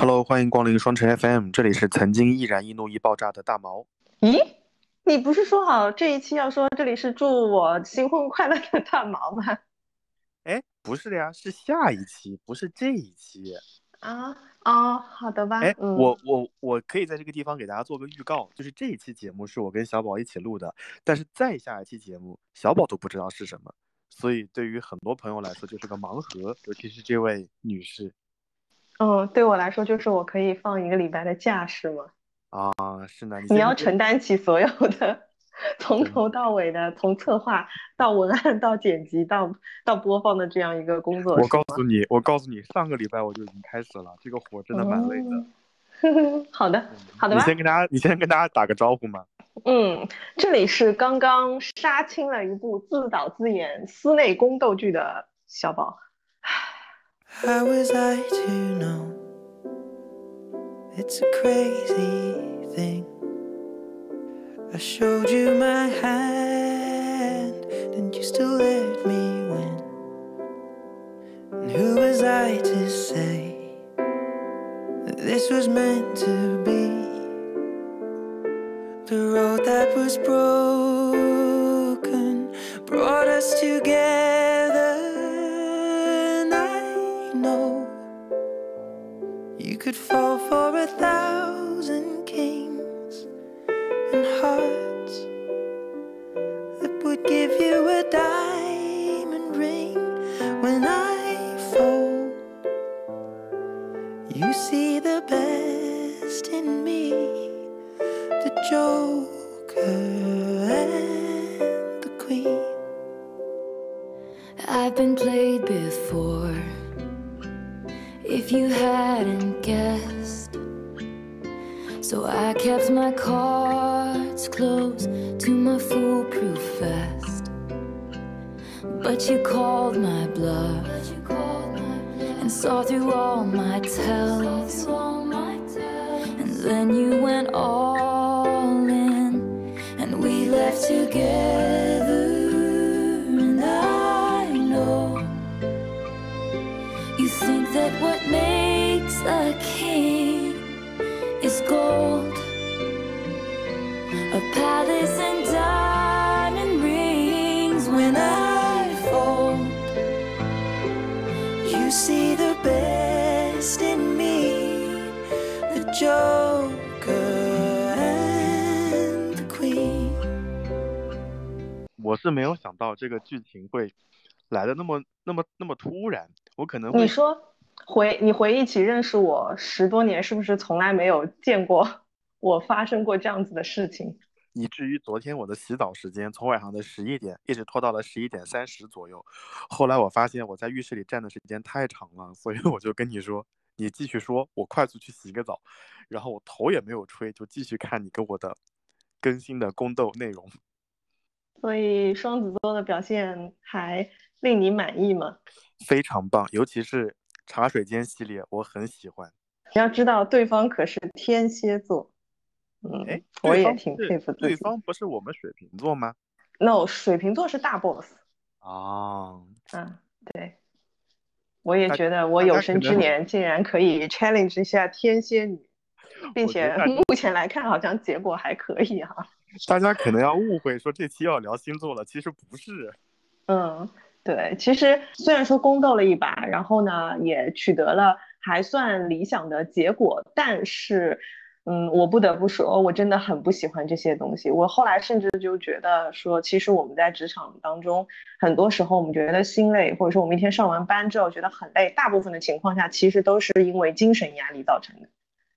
Hello，欢迎光临双城 FM，这里是曾经易燃易怒易爆炸的大毛。咦，你不是说好这一期要说这里是祝我新婚快乐的大毛吗？哎，不是的呀，是下一期，不是这一期。啊哦，好的吧。哎，嗯我我我可以在这个地方给大家做个预告，就是这一期节目是我跟小宝一起录的，但是再下一期节目小宝都不知道是什么，所以对于很多朋友来说就是个盲盒，尤其是这位女士嗯，对我来说就是我可以放一个礼拜的假是吗？啊，是的，你你要承担起所有的，从头到尾的，从策划到文案到剪辑到到播放的这样一个工作，我？告诉你，我告诉你，上个礼拜我就已经开始了，这个活真的蛮累的。哦 好的，好的你。先跟大家，你先跟大家打个招呼嘛。嗯，这里是刚刚杀青了一部自导自演私内宫斗剧的小宝。How was I to know? It's a crazy thing. I showed you my hand, and you still let me win. And who was I to say that this was meant to be? The road that was broken brought us together, could fall for a thousand kings and hearts that would give you a diamond ring when I fall, You see the best in me, the Joker and the Queen. I've been played If you hadn't guessed, so I kept my cards close to my foolproof vest. But you called my bluff and saw through all my tells. And then you went all in, and we left together. that what makes a king is gold, a palace and diamond rings. When I fold, You see the best in me, the Joker and the Queen. 我是没有想到这个剧情会来的那么那么那么突然，我可能会你说 回你回忆起认识我十多年，是不是从来没有见过我发生过这样子的事情？以至于昨天我的洗澡时间从晚上的十一点一直拖到了十一点三十左右。后来我发现我在浴室里站的时间太长了，所以我就跟你说，你继续说，我快速去洗个澡，然后我头也没有吹，就继续看你跟我的更新的宫斗内容。所以双子座的表现还令你满意吗？非常棒，尤其是茶水间系列，我很喜欢。你要知道，对方可是天蝎座，嗯哎，，我也挺佩服自己。对方不是我们水瓶座吗？no，水瓶座是大 boss，哦，嗯，对，我也觉得我有生之年竟然可以 challenge 一下天蝎女，并且目前来看好像结果还可以哈、大家可能要误会说这期要聊星座了，其实不是。嗯，对，其实虽然说宫斗了一把，然后呢也取得了还算理想的结果，但是，嗯，我不得不说，我真的很不喜欢这些东西。我后来甚至就觉得说，其实我们在职场当中，很多时候我们觉得心累，或者说我们一天上完班之后觉得很累，大部分的情况下其实都是因为精神压力造成的。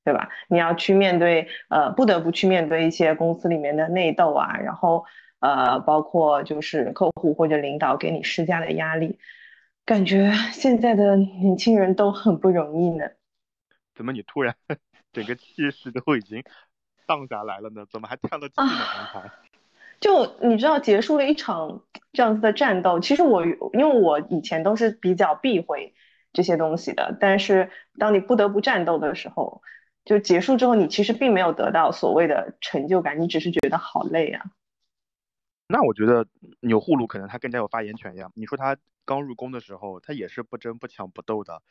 对吧？你要去面对，呃，不得不去面对一些公司里面的内斗啊，然后呃，包括就是客户或者领导给你施加的压力，感觉 现在的年轻人都很不容易呢。怎么你突然 整个气势都已经荡下来了呢？怎么还叹了气呢？刚 才就你知道，结束了一场这样子的战斗，其实我因为我以前都是比较避讳这些东西的，但是当你不得不战斗的时候，就结束之后，你其实并没有得到所谓的成就感，你只是觉得好累啊。那我觉得钮祜禄可能他更加有发言权呀。你说他刚入宫的时候，他也是不争不抢不斗的，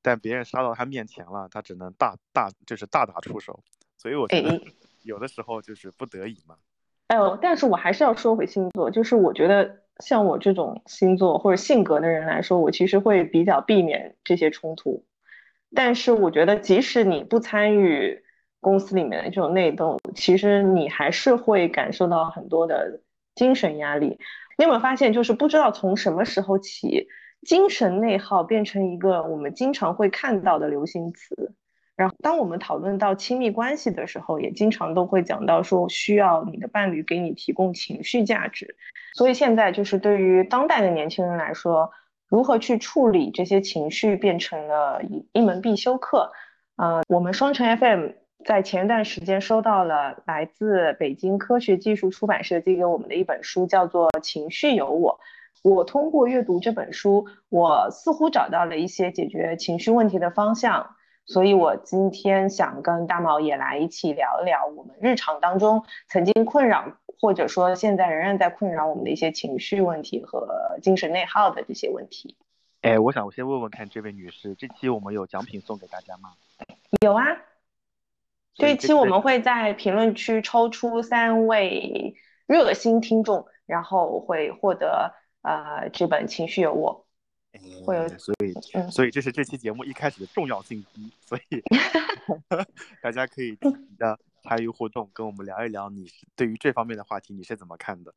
但别人杀到他面前了，他只能大大就是大打出手。所以我觉得哎有的时候就是不得已嘛。哎呦，但是我还是要说回星座，就是我觉得像我这种星座或者性格的人来说，我其实会比较避免这些冲突。但是我觉得，即使你不参与公司里面的这种内斗，其实你还是会感受到很多的精神压力。你有没有发现，就是不知道从什么时候起，精神内耗变成一个我们经常会看到的流行词。然后，当我们讨论到亲密关系的时候，也经常都会讲到说，需要你的伴侣给你提供情绪价值。所以现在就是对于当代的年轻人来说，如何去处理这些情绪，变成了一一门必修课。呃，我们双城 FM 在前一段时间收到了来自北京科学技术出版社寄给我们的一本书，叫做《情绪有我》。我通过阅读这本书，我似乎找到了一些解决情绪问题的方向。所以我今天想跟大毛也来一起聊一聊我们日常当中曾经困扰，或者说现在仍然在困扰我们的一些情绪问题和精神内耗的这些问题。哎，我想我先问问看这位女士，这期我们有奖品送给大家吗？有啊，这一期我们会在评论区抽出三位热心听众，然后会获得呃这本《情绪有我》。会有哎所以嗯所以这是这期节目一开始的重要信息，所以 大家可以积极的参与互动，跟我们聊一聊你对于这方面的话题你是怎么看的？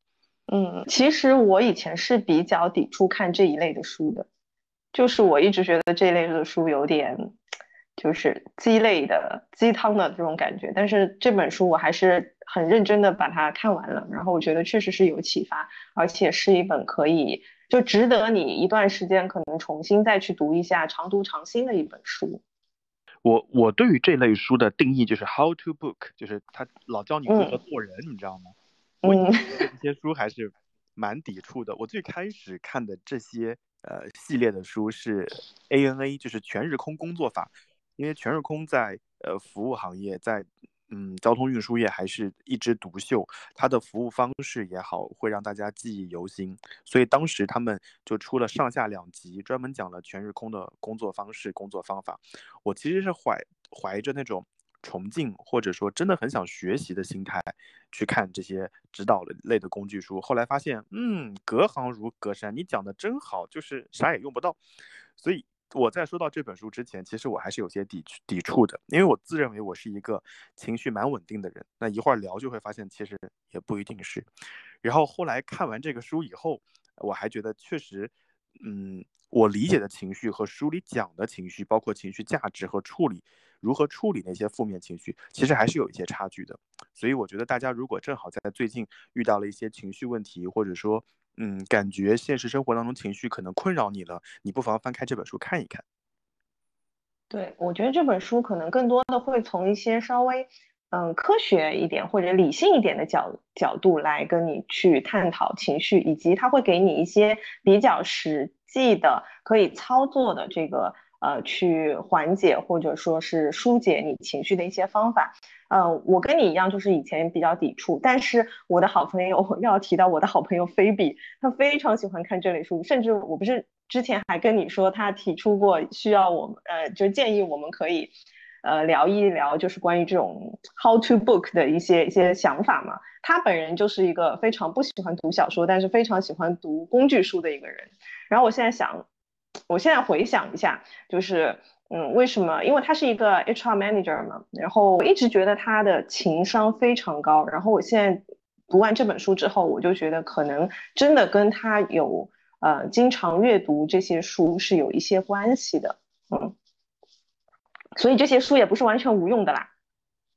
嗯，其实我以前是比较抵触看这一类的书的，就是我一直觉得这一类的书有点就是鸡肋的、鸡汤的这种感觉。但是这本书我还是很认真的把它看完了，然后我觉得确实是有启发，而且是一本可以就值得你一段时间可能重新再去读一下，常读常新的一本书。我我对于这类书的定义就是 how to book，就是他老教你如何嗯做人，你知道吗？嗯前对这些书还是蛮抵触的。我最开始看的这些呃系列的书是 ANA，就是全日空工作法，因为全日空在呃服务行业，在嗯交通运输业还是一枝独秀，它的服务方式也好，会让大家记忆犹新。所以当时他们就出了上下两集，专门讲了全日空的工作方式、工作方法。我其实是怀怀着那种崇敬或者说真的很想学习的心态去看这些指导类的工具书。后来发现，嗯，隔行如隔山，你讲的真好，就是啥也用不到。所以我在说到这本书之前，其实我还是有些抵抵触的，因为我自认为我是一个情绪蛮稳定的人。那一会儿聊就会发现，其实也不一定是。然后后来看完这个书以后，我还觉得确实，嗯，我理解的情绪和书里讲的情绪，包括情绪价值和处理，如何处理那些负面情绪，其实还是有一些差距的。所以我觉得大家如果正好在最近遇到了一些情绪问题，或者说，嗯，感觉现实生活当中情绪可能困扰你了，你不妨翻开这本书看一看。对，我觉得这本书可能更多的会从一些稍微嗯科学一点或者理性一点的角角度来跟你去探讨情绪，以及它会给你一些比较实际的可以操作的这个呃去缓解或者说是疏解你情绪的一些方法。嗯，我跟你一样，就是以前比较抵触，但是我的好朋友，要提到我的好朋友菲比，他非常喜欢看这类书，甚至我不是之前还跟你说，他提出过需要我们，呃，就建议我们可以，呃，聊一聊，就是关于这种 how to book 的一些一些想法嘛。他本人就是一个非常不喜欢读小说，但是非常喜欢读工具书的一个人。然后我现在想，我现在回想一下，就是。嗯，为什么？因为他是一个 HR manager 嘛，然后我一直觉得他的情商非常高。然后我现在读完这本书之后，我就觉得可能真的跟他有呃经常阅读这些书是有一些关系的。嗯，所以这些书也不是完全无用的啦。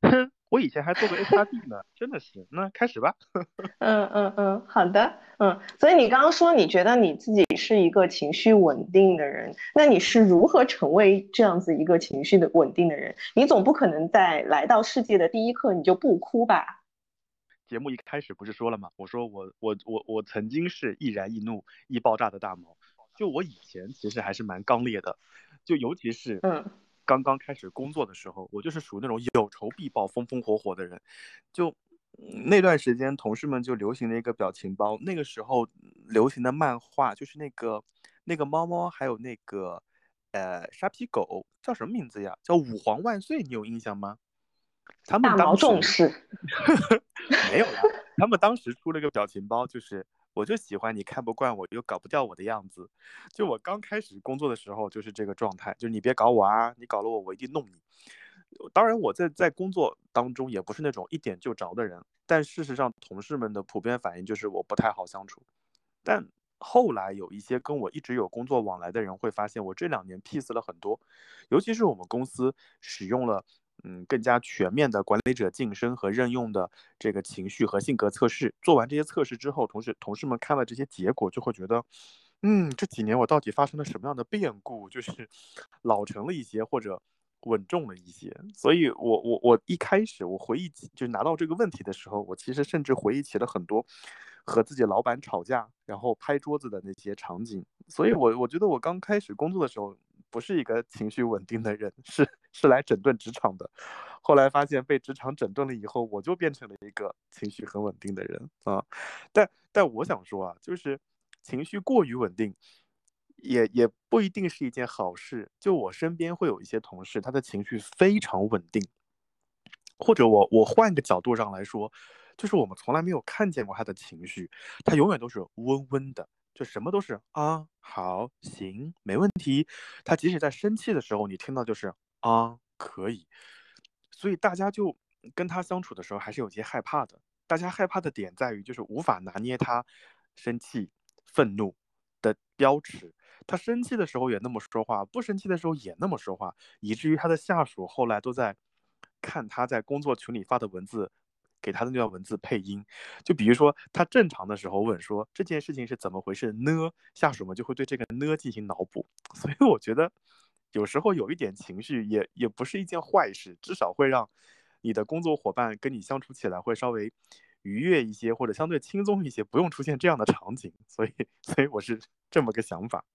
哼 哼，我以前还做过 HRD 呢，真的是。那开始吧。嗯嗯嗯，好的，嗯，所以你刚刚说你觉得你自己是一个情绪稳定的人，那你是如何成为这样子一个情绪的稳定的人？你总不可能在来到世界的第一刻你就不哭吧？节目一开始不是说了吗？我说我我我我曾经是易燃易怒易爆炸的大毛，就我以前其实还是蛮刚烈的，就尤其是嗯刚刚开始工作的时候，我就是属于那种有仇必报、风风火火的人。就嗯那段时间，同事们就流行了一个表情包，那个时候流行的漫画就是那个那个猫猫，还有那个呃沙皮狗叫什么名字呀？叫五皇万岁，你有印象吗？他们当时 没有啦，他们当时出了个表情包，就是我就喜欢你看不惯我又搞不掉我的样子。就我刚开始工作的时候就是这个状态，就是你别搞我啊，你搞了我我一定弄你。当然我在在工作当中也不是那种一点就着的人，但事实上同事们的普遍反应就是我不太好相处。但后来有一些跟我一直有工作往来的人会发现，我这两年 peace 了很多，尤其是我们公司使用了嗯更加全面的管理者晋升和任用的这个情绪和性格测试。做完这些测试之后，同事同事们看了这些结果，就会觉得，嗯，这几年我到底发生了什么样的变故？就是 老成了一些，或者稳重了一些。所以我我我一开始我回忆起，就拿到这个问题的时候，我其实甚至回忆起了很多和自己老板吵架，然后拍桌子的那些场景。所以我我觉得我刚开始工作的时候，不是一个情绪稳定的人，是是来整顿职场的。后来发现被职场整顿了以后，我就变成了一个情绪很稳定的人啊。但但我想说啊，就是情绪过于稳定，也也不一定是一件好事。就我身边会有一些同事，他的情绪非常稳定，或者我我换个角度上来说，就是我们从来没有看见过他的情绪，他永远都是温温的，就什么都是啊，好，行，没问题。他即使在生气的时候，你听到就是啊，可以。所以大家就跟他相处的时候还是有些害怕的。大家害怕的点在于，就是无法拿捏他生气、愤怒的标尺。他生气的时候也那么说话，不生气的时候也那么说话，以至于他的下属后来都在看他在工作群里发的文字，给他的那段文字配音。就比如说他正常的时候问说这件事情是怎么回事呢？下属们就会对这个呢进行脑补。所以我觉得。有时候有一点情绪也也不是一件坏事，至少会让你的工作伙伴跟你相处起来会稍微愉悦一些，或者相对轻松一些，不用出现这样的场景。所以，所以我是这么个想法。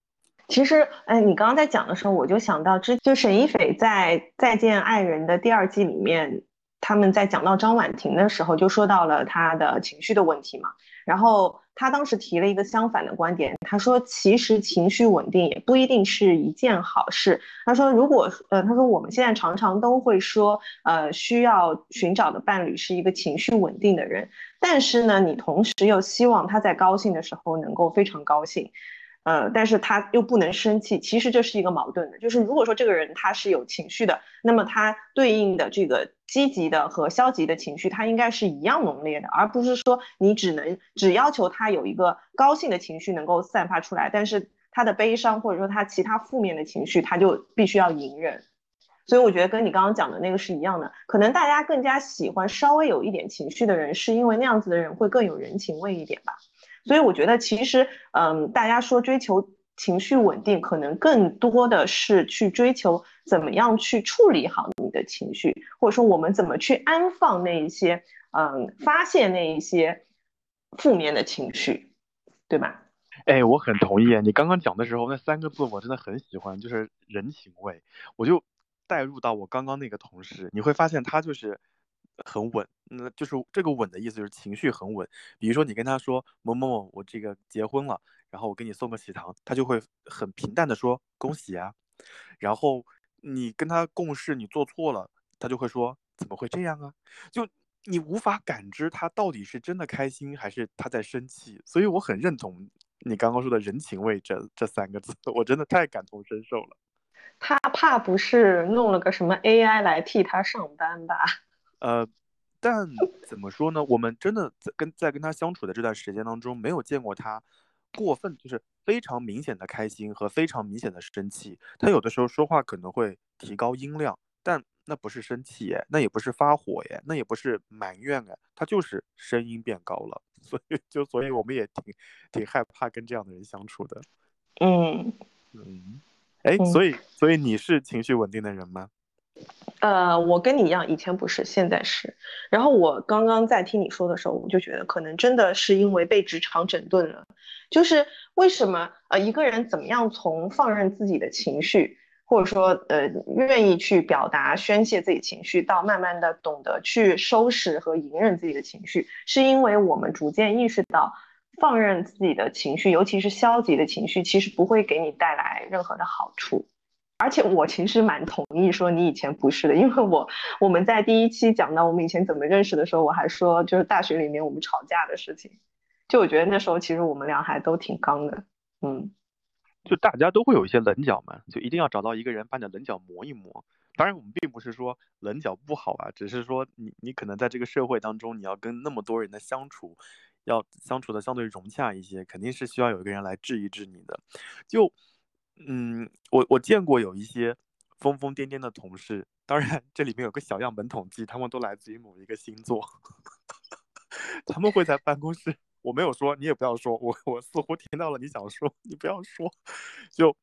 其实，哎，你刚刚在讲的时候，我就想到之就沈一斐在《再见爱人》的第二季里面，他们在讲到张婉婷的时候，就说到了她的情绪的问题嘛。然后他当时提了一个相反的观点，他说其实情绪稳定也不一定是一件好事。他说如果呃，他说我们现在常常都会说，呃，需要寻找的伴侣是一个情绪稳定的人，但是呢，你同时又希望他在高兴的时候能够非常高兴。呃，但是他又不能生气，其实这是一个矛盾的。就是如果说这个人他是有情绪的，那么他对应的这个积极的和消极的情绪，它应该是一样浓烈的，而不是说你只能只要求他有一个高兴的情绪能够散发出来，但是他的悲伤或者说他其他负面的情绪，他就必须要隐忍。所以我觉得跟你刚刚讲的那个是一样的，可能大家更加喜欢稍微有一点情绪的人，是因为那样子的人会更有人情味一点吧。所以我觉得，其实，嗯，大家说追求情绪稳定，可能更多的是去追求怎么样去处理好你的情绪，或者说我们怎么去安放那一些，嗯，发现那一些负面的情绪，对吧？哎，我很同意。你刚刚讲的时候，那三个字我真的很喜欢，就是人情味。我就带入到我刚刚那个同事，你会发现他就是。很稳，那就是这个稳的意思，就是情绪很稳。比如说你跟他说某某某，我这个结婚了，然后我给你送个喜糖，他就会很平淡的说恭喜啊。然后你跟他共事，你做错了，他就会说怎么会这样啊？就你无法感知他到底是真的开心还是他在生气。所以我很认同你刚刚说的人情味这这三个字，我真的太感同身受了。他怕不是弄了个什么 AI 来替他上班吧？呃，但怎么说呢？我们真的在跟在跟他相处的这段时间当中，没有见过他过分，就是非常明显的开心和非常明显的生气。他有的时候说话可能会提高音量，但那不是生气耶，那也不是发火耶，那也不是埋怨哎，他就是声音变高了。所以就所以我们也挺挺害怕跟这样的人相处的。嗯嗯，哎，所以所以你是情绪稳定的人吗？呃，我跟你一样，以前不是，现在是。然后我刚刚在听你说的时候，我就觉得可能真的是因为被职场整顿了。就是为什么呃一个人怎么样从放任自己的情绪，或者说呃愿意去表达宣泄自己情绪，到慢慢的懂得去收拾和隐忍自己的情绪，是因为我们逐渐意识到，放任自己的情绪，尤其是消极的情绪，其实不会给你带来任何的好处。而且我其实蛮同意说你以前不是的，因为我我们在第一期讲到我们以前怎么认识的时候，我还说就是大学里面我们吵架的事情，就我觉得那时候其实我们俩还都挺刚的，嗯。就大家都会有一些棱角嘛，就一定要找到一个人把你的棱角磨一磨。当然，我们并不是说棱角不好啊，只是说你你可能在这个社会当中，你要跟那么多人的相处，要相处的相对融洽一些，肯定是需要有一个人来治一治你的。就，嗯，我我见过有一些疯疯癫癫的同事，当然这里面有个小样本统计，他们都来自于某一个星座，他们会在办公室。我没有说，你也不要说，我我似乎听到了你想说，你不要说，就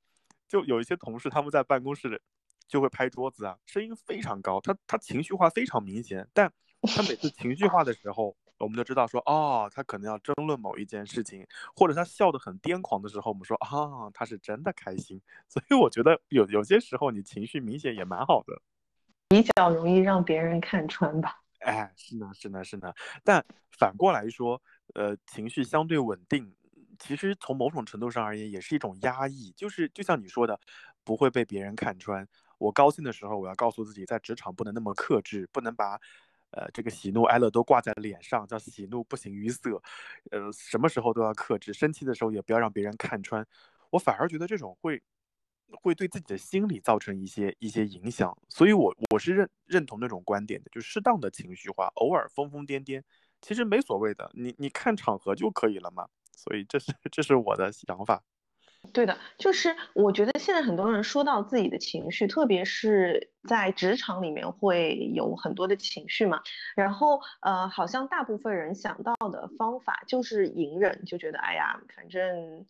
就有一些同事他们在办公室就会拍桌子啊，声音非常高，他他情绪化非常明显，但他每次情绪化的时候，我们就知道说，哦，他可能要争论某一件事情，或者他笑得很癫狂的时候，我们说啊，他是真的开心，所以我觉得有有些时候你情绪明显也蛮好的，比较容易让别人看穿吧。哎，是呢，是呢，是呢，但反过来说。呃，情绪相对稳定，其实从某种程度上而言，也是一种压抑。就是就像你说的，不会被别人看穿。我高兴的时候，我要告诉自己，在职场不能那么克制，不能把，呃，这个喜怒哀乐都挂在脸上，叫喜怒不形于色。呃，什么时候都要克制，生气的时候也不要让别人看穿。我反而觉得这种会，会对自己的心理造成一些一些影响。所以我我是认认同那种观点的，就适当的情绪化，偶尔疯疯癫癫。其实没所谓的，你你看场合就可以了嘛。所以这是这是我的想法。对的，就是我觉得现在很多人说到自己的情绪，特别是在职场里面会有很多的情绪嘛。然后呃，好像大部分人想到的方法就是隐忍，就觉得哎呀，反正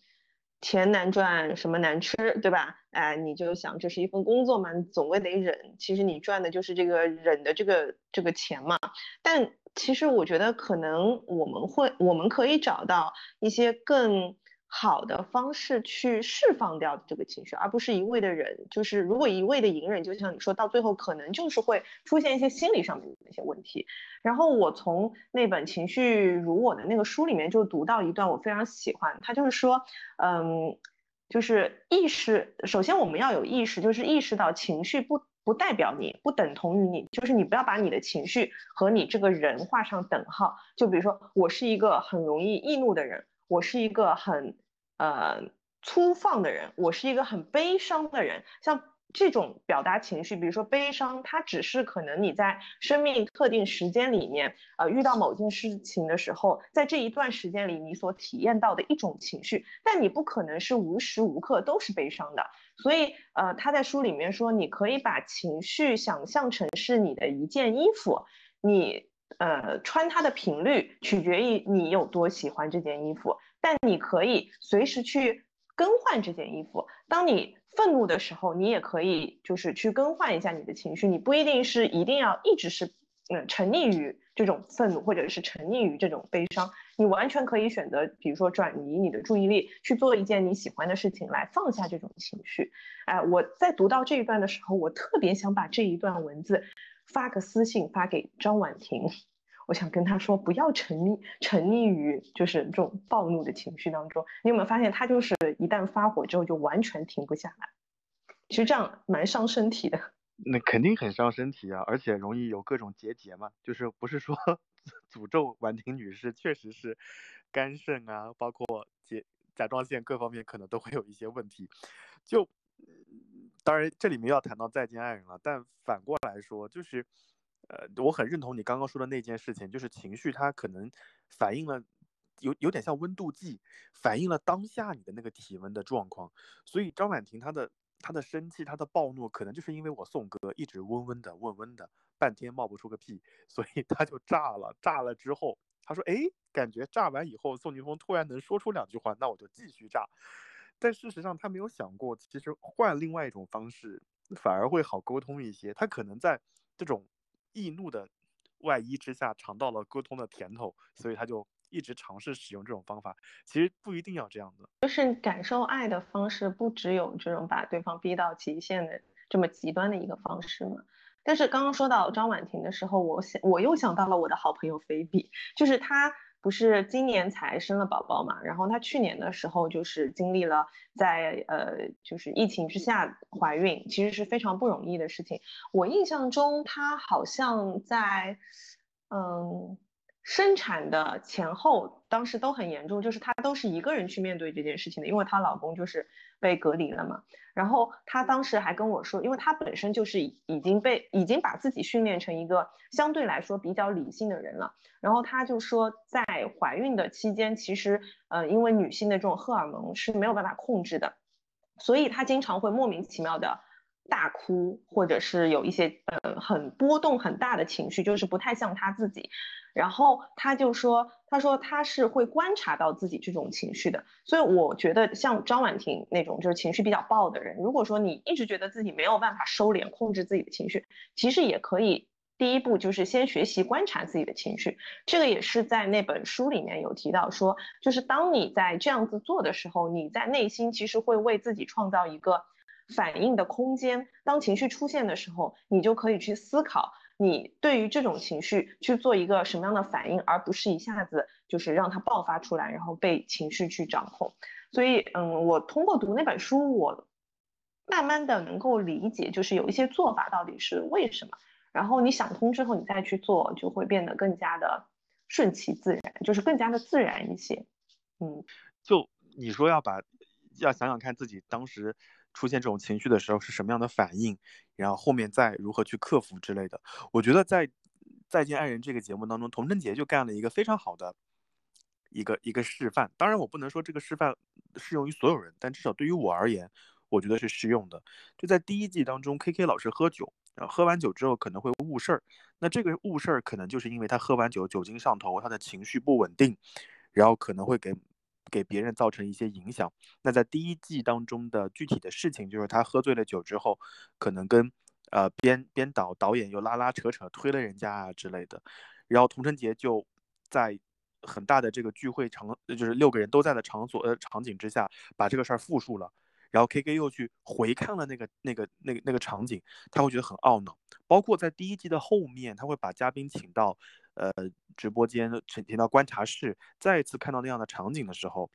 钱难赚，什么难吃，对吧？哎，你就想这是一份工作嘛，总归得忍。其实你赚的就是这个忍的这个这个钱嘛。但其实我觉得可能我们会，我们可以找到一些更好的方式去释放掉这个情绪，而不是一味的忍。就是如果一味的隐忍，就像你说到最后，可能就是会出现一些心理上面的一些问题。然后我从那本《情绪如我》的那个书里面就读到一段，我非常喜欢，他就是说，嗯，就是意识，首先我们要有意识，就是意识到情绪不。不代表你，不等同于你，就是你不要把你的情绪和你这个人画上等号。就比如说，我是一个很容易易怒的人，我是一个很呃粗放的人，我是一个很悲伤的人，像。这种表达情绪，比如说悲伤，它只是可能你在生命特定时间里面，呃，遇到某件事情的时候，在这一段时间里你所体验到的一种情绪，但你不可能是无时无刻都是悲伤的。所以，呃，他在书里面说，你可以把情绪想象成是你的一件衣服，你呃穿它的频率取决于你有多喜欢这件衣服，但你可以随时去更换这件衣服。当你愤怒的时候，你也可以就是去更换一下你的情绪，你不一定是一定要一直是嗯沉溺于这种愤怒，或者是沉溺于这种悲伤，你完全可以选择，比如说转移你的注意力，去做一件你喜欢的事情，来放下这种情绪。哎，我在读到这一段的时候，我特别想把这一段文字发个私信发给张婉婷，我想跟她说，不要沉溺沉溺于就是这种暴怒的情绪当中。你有没有发现，她就是一旦发火之后就完全停不下来？其实这样蛮伤身体的，那肯定很伤身体啊，而且容易有各种结节嘛。就是不是说诅咒婉婷女士，确实是肝肾啊，包括结甲状腺各方面可能都会有一些问题。就当然这里面要谈到再见爱人了，但反过来说，就是呃，我很认同你刚刚说的那件事情，就是情绪它可能反映了有有点像温度计，反映了当下你的那个体温的状况。所以张婉婷她的。她的生气，她的暴怒，可能就是因为我宋哥一直温温的、温温的，半天冒不出个屁，所以他就炸了。炸了之后，他说：“哎，感觉炸完以后，宋宁峰突然能说出两句话，那我就继续炸。”但事实上，他没有想过，其实换另外一种方式，反而会好沟通一些。他可能在这种易怒的外衣之下，尝到了沟通的甜头，所以他就。一直尝试使用这种方法，其实不一定要这样的。就是感受爱的方式，不只有这种把对方逼到极限的这么极端的一个方式嘛。但是刚刚说到张婉婷的时候，我想我又想到了我的好朋友菲比，就是她不是今年才生了宝宝嘛，然后她去年的时候就是经历了在呃就是疫情之下怀孕，其实是非常不容易的事情。我印象中她好像在嗯。生产的前后，当时都很严重，就是她都是一个人去面对这件事情的，因为她老公就是被隔离了嘛。然后她当时还跟我说，因为她本身就是已经被已经把自己训练成一个相对来说比较理性的人了。然后她就说，在怀孕的期间，其实呃，因为女性的这种荷尔蒙是没有办法控制的，所以她经常会莫名其妙的大哭，或者是有一些呃很波动很大的情绪，就是不太像他自己。然后他就说，他说他是会观察到自己这种情绪的，所以我觉得像张婉婷那种就是情绪比较爆的人，如果说你一直觉得自己没有办法收敛控制自己的情绪，其实也可以第一步就是先学习观察自己的情绪。这个也是在那本书里面有提到说，就是当你在这样子做的时候，你在内心其实会为自己创造一个反应的空间。当情绪出现的时候，你就可以去思考。你对于这种情绪去做一个什么样的反应，而不是一下子就是让它爆发出来，然后被情绪去掌控。所以，嗯，我通过读那本书，我慢慢的能够理解，就是有一些做法到底是为什么。然后你想通之后，你再去做，就会变得更加的顺其自然，就是更加的自然一些。嗯，就你说要把要想想看自己当时。出现这种情绪的时候是什么样的反应，然后后面再如何去克服之类的。我觉得在《再见爱人》这个节目当中，童贞杰就干了一个非常好的一个一个示范。当然，我不能说这个示范适用于所有人，但至少对于我而言，我觉得是适用的。就在第一季当中，K K 老师喝酒，然后喝完酒之后可能会误事儿。那这个误事儿可能就是因为他喝完酒酒精上头，他的情绪不稳定，然后可能会给。给别人造成一些影响。那在第一季当中的具体的事情，就是他喝醉了酒之后，可能跟呃编编导导演又拉拉扯扯推了人家啊之类的。然后童晨杰就在很大的这个聚会场，就是六个人都在的场所呃场景之下，把这个事儿复述了。然后 K K 又去回看了那个那个那个那个场景，他会觉得很懊恼。包括在第一季的后面，他会把嘉宾请到。呃，直播间请请到观察室，再一次看到那样的场景的时候，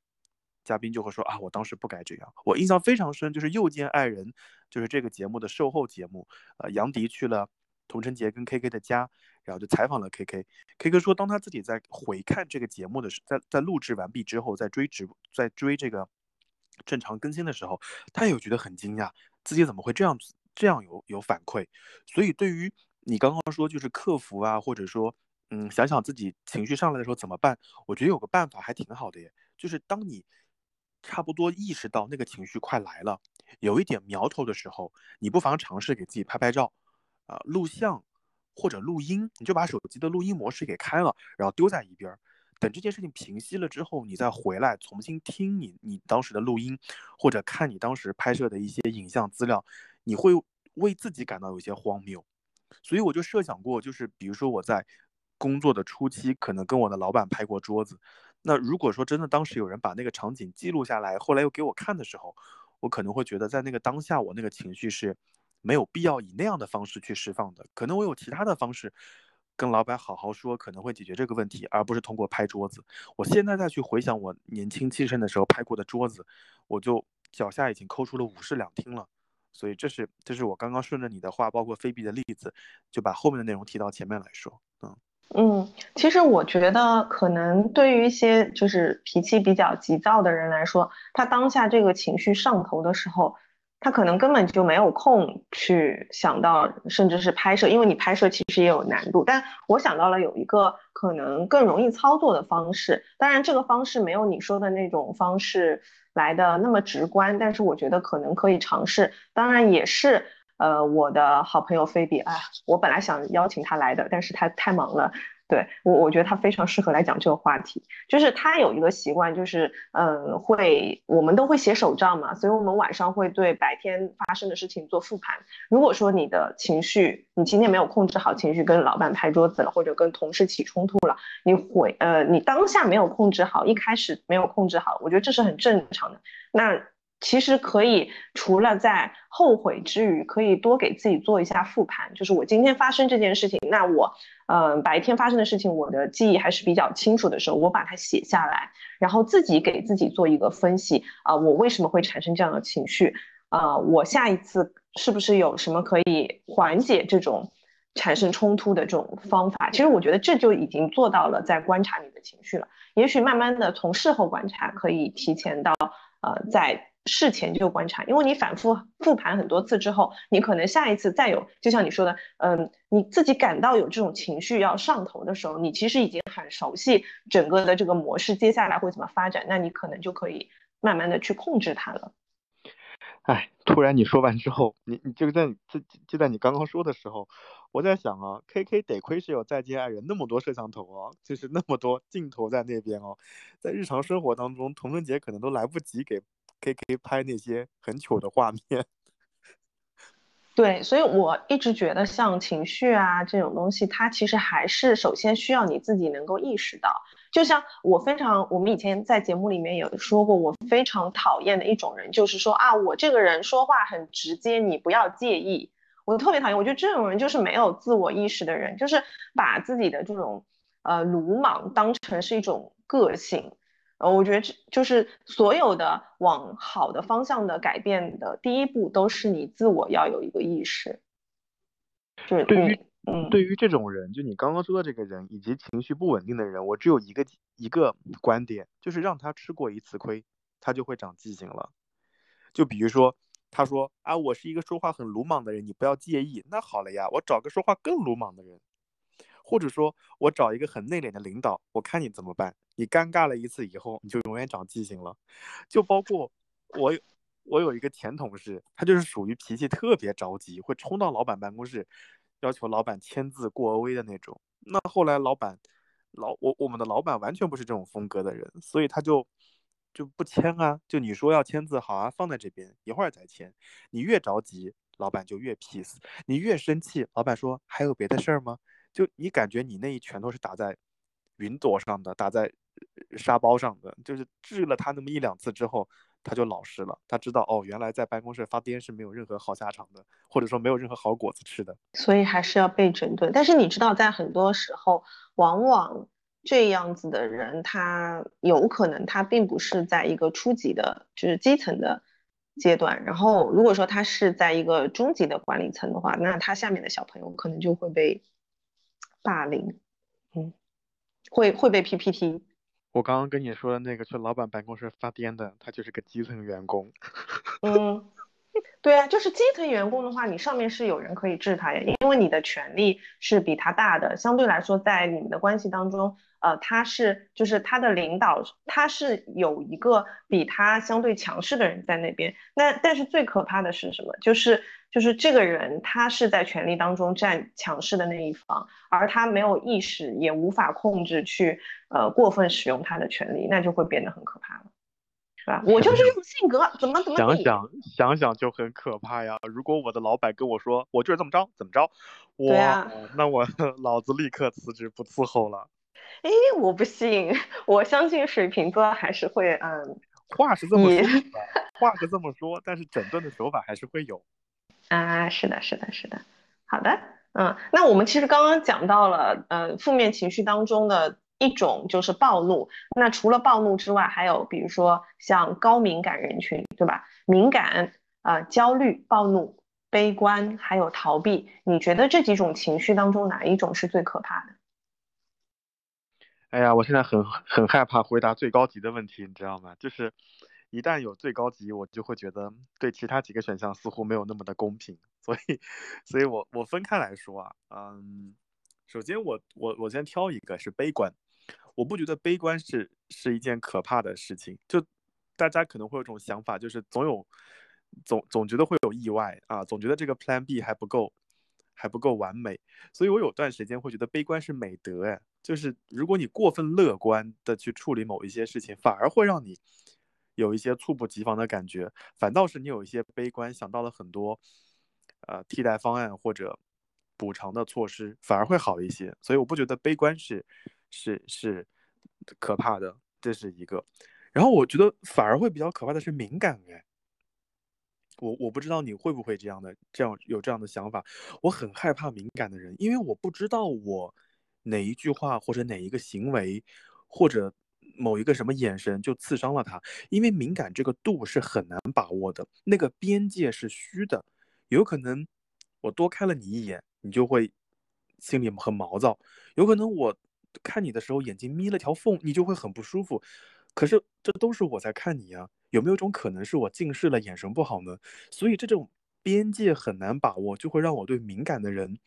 嘉宾就会说啊，我当时不该这样。我印象非常深，就是《又见爱人》，就是这个节目的售后节目。呃，杨迪去了童晨杰跟 KK 的家，然后就采访了 KK。KK 说，当他自己在回看这个节目的时，在在录制完毕之后，在追直在追这个正常更新的时候，他也有觉得很惊讶，自己怎么会这样子这样有有反馈。所以对于你刚刚说就是克服啊，或者说。嗯，想想自己情绪上来的时候怎么办？我觉得有个办法还挺好的耶，就是当你差不多意识到那个情绪快来了，有一点苗头的时候，你不妨尝试给自己拍拍照，啊，录像或者录音，你就把手机的录音模式给开了，然后丢在一边儿，等这件事情平息了之后，你再回来重新听你你当时的录音，或者看你当时拍摄的一些影像资料，你会为自己感到有些荒谬。所以我就设想过，就是比如说我在。工作的初期，可能跟我的老板拍过桌子。那如果说真的当时有人把那个场景记录下来，后来又给我看的时候，我可能会觉得在那个当下，我那个情绪是没有必要以那样的方式去释放的。可能我有其他的方式跟老板好好说，可能会解决这个问题，而不是通过拍桌子。我现在再去回想我年轻气盛的时候拍过的桌子，我就脚下已经抠出了五室两厅了。所以这是这是我刚刚顺着你的话，包括菲比的例子，就把后面的内容提到前面来说，嗯。嗯，其实我觉得可能对于一些就是脾气比较急躁的人来说，他当下这个情绪上头的时候，他可能根本就没有空去想到，甚至是拍摄，因为你拍摄其实也有难度。但我想到了有一个可能更容易操作的方式，当然这个方式没有你说的那种方式来的那么直观，但是我觉得可能可以尝试。当然也是。呃，我的好朋友菲比啊，我本来想邀请他来的，但是他太忙了。对我，我觉得他非常适合来讲这个话题。就是他有一个习惯，就是嗯，会我们都会写手账嘛，所以我们晚上会对白天发生的事情做复盘。如果说你的情绪，你今天没有控制好情绪，跟老板拍桌子了，或者跟同事起冲突了，你会呃，你当下没有控制好，一开始没有控制好，我觉得这是很正常的。那其实可以除了在后悔之余，可以多给自己做一下复盘。就是我今天发生这件事情，那我，嗯、白天发生的事情，我的记忆还是比较清楚的时候，我把它写下来，然后自己给自己做一个分析啊、我为什么会产生这样的情绪？啊、我下一次是不是有什么可以缓解这种产生冲突的这种方法？其实我觉得这就已经做到了在观察你的情绪了。也许慢慢的从事后观察，可以提前到呃在事前就观察，因为你反复复盘很多次之后，你可能下一次再有，就像你说的，嗯，你自己感到有这种情绪要上头的时候，你其实已经很熟悉整个的这个模式，接下来会怎么发展，那你可能就可以慢慢的去控制它了。哎，突然你说完之后，你你就在你就就在你刚刚说的时候，我在想啊，K K 得亏是有再见爱人那么多摄像头哦，就是那么多镜头在那边哦，在日常生活当中，童春节可能都来不及给可以可以拍那些很糗的画面。对，所以我一直觉得像情绪啊这种东西，它其实还是首先需要你自己能够意识到。就像我非常，我们以前在节目里面有说过，我非常讨厌的一种人，就是说啊，我这个人说话很直接，你不要介意。我特别讨厌，我觉得这种人就是没有自我意识的人，就是把自己的这种呃鲁莽当成是一种个性。呃，我觉得这就是所有的往好的方向的改变的第一步，都是你自我要有一个意识。就是对于，嗯，对于这种人，就你刚刚说的这个人，以及情绪不稳定的人，我只有一个一个观点，就是让他吃过一次亏，他就会长记性了。就比如说，他说啊，我是一个说话很鲁莽的人，你不要介意。那好了呀，我找个说话更鲁莽的人，或者说我找一个很内敛的领导，我看你怎么办。你尴尬了一次以后，你就永远长记性了。就包括我有，我有一个前同事，他就是属于脾气特别着急，会冲到老板办公室，要求老板签字过 OA 的那种。那后来老板，老我我们的老板完全不是这种风格的人，所以他就就不签啊。就你说要签字，好啊，放在这边，一会儿再签。你越着急，老板就越 peace；你越生气，老板说还有别的事儿吗？就你感觉你那一拳头是打在云朵上的，打在沙包上的，就是治了他那么一两次之后，他就老实了。他知道哦，原来在办公室发癫是没有任何好下场的，或者说没有任何好果子吃的。所以还是要被整顿。但是你知道，在很多时候，往往这样子的人，他有可能他并不是在一个初级的，就是基层的阶段。然后，如果说他是在一个中级的管理层的话，那他下面的小朋友可能就会被霸凌，嗯，会会被 PPT。我刚刚跟你说的那个去老板办公室发癫的，他就是个基层员工。嗯，对啊，就是基层员工的话，你上面是有人可以治他呀，因为你的权力是比他大的，相对来说，在你们的关系当中，呃，他是就是他的领导，他是有一个比他相对强势的人在那边。那但是最可怕的是什么？就是就是这个人他是在权力当中占强势的那一方，而他没有意识，也无法控制去呃过分使用他的权利，那就会变得很可怕了。是吧？我就是这种性格，怎么怎么地想想想想就很可怕呀！如果我的老板跟我说我就是这么着，怎么着，我，啊那我 老子立刻辞职不伺候了。哎，我不信，我相信水瓶座还是会，嗯话是这么说，话是这么说，但是整顿的手法还是会有。啊，是的，是的，是的，好的，嗯，那我们其实刚刚讲到了，呃，负面情绪当中的一种就是暴怒。那除了暴怒之外，还有比如说像高敏感人群，对吧？敏感、呃，焦虑、暴怒、悲观，还有逃避，你觉得这几种情绪当中哪一种是最可怕的？哎呀，我现在很很害怕回答最高级的问题，你知道吗？就是一旦有最高级，我就会觉得对其他几个选项似乎没有那么的公平，所以，所以我我分开来说啊，嗯，首先我我我先挑一个是悲观，我不觉得悲观是是一件可怕的事情，就大家可能会有种想法，就是总有总总觉得会有意外啊，总觉得这个 Plan B 还不够还不够完美，所以我有段时间会觉得悲观是美德，哎，就是如果你过分乐观的去处理某一些事情，反而会让你有一些猝不及防的感觉，反倒是你有一些悲观，想到了很多呃替代方案或者补偿的措施，反而会好一些。所以我不觉得悲观是是是可怕的，这是一个。然后我觉得反而会比较可怕的是敏感，哎，我我不知道你会不会这样的，这样有这样的想法。我很害怕敏感的人，因为我不知道我哪一句话或者哪一个行为，或者某一个什么眼神就刺伤了他。因为敏感这个度是很难把握的，那个边界是虚的，有可能我多看了你一眼，你就会心里很毛躁；有可能我看你的时候眼睛眯了条缝，你就会很不舒服。可是这都是我在看你呀，有没有种可能是我近视了，眼神不好呢？所以这种边界很难把握，就会让我对敏感的人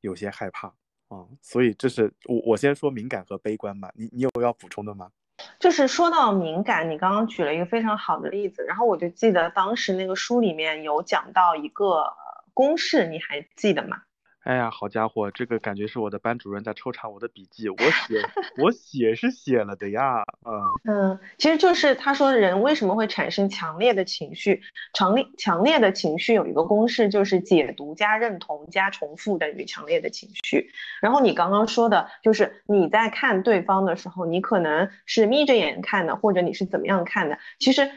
有些害怕啊。所以这是我我先说敏感和悲观吧。你你有要补充的吗？就是说到敏感，你刚刚举了一个非常好的例子，然后我就记得当时那个书里面有讲到一个公式，你还记得吗？哎呀，好家伙，这个感觉是我的班主任在抽查我的笔记，我写我写是写了的呀，嗯嗯，其实就是他说人为什么会产生强烈的情绪，强烈强烈的情绪有一个公式，就是解读加认同加重复等于强烈的情绪。然后你刚刚说的就是你在看对方的时候，你可能是眯着眼看的，或者你是怎么样看的，其实。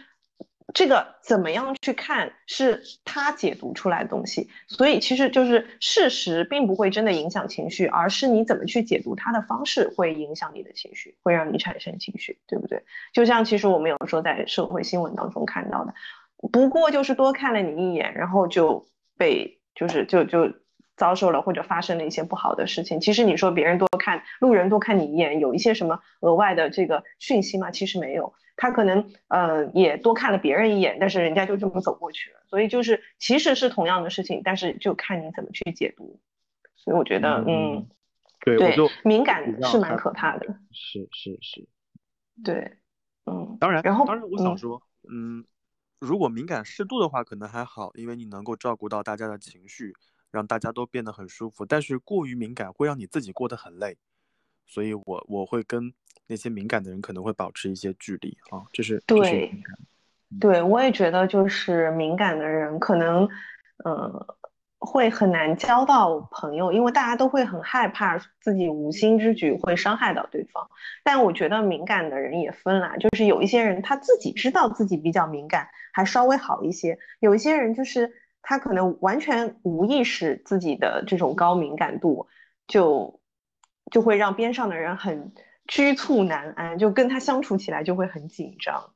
这个怎么样去看，是他解读出来的东西，所以其实就是事实并不会真的影响情绪，而是你怎么去解读它的方式会影响你的情绪，会让你产生情绪，对不对？就像其实我们有时候在社会新闻当中看到的，不过就是多看了你一眼，然后就被就是就就遭受了或者发生了一些不好的事情。其实你说别人多看路人多看你一眼，有一些什么额外的这个讯息吗？其实没有。他可能呃也多看了别人一眼，但是人家就这么走过去了，所以就是其实是同样的事情，但是就看你怎么去解读。所以我觉得，嗯，对，我就敏感是蛮可怕的。是是是，对，嗯，当然，然后当然我想说，嗯，如果敏感适度的话，可能还好，因为你能够照顾到大家的情绪，让大家都变得很舒服。但是过于敏感会让你自己过得很累，所以我我会跟。那些敏感的人可能会保持一些距离啊，这是对，对我也觉得就是敏感的人可能，呃，会很难交到朋友，因为大家都会很害怕自己无心之举会伤害到对方。但我觉得敏感的人也分啦，就是有一些人他自己知道自己比较敏感，还稍微好一些；有一些人就是他可能完全无意识自己的这种高敏感度，就就会让边上的人很。局促难安，就跟他相处起来就会很紧张。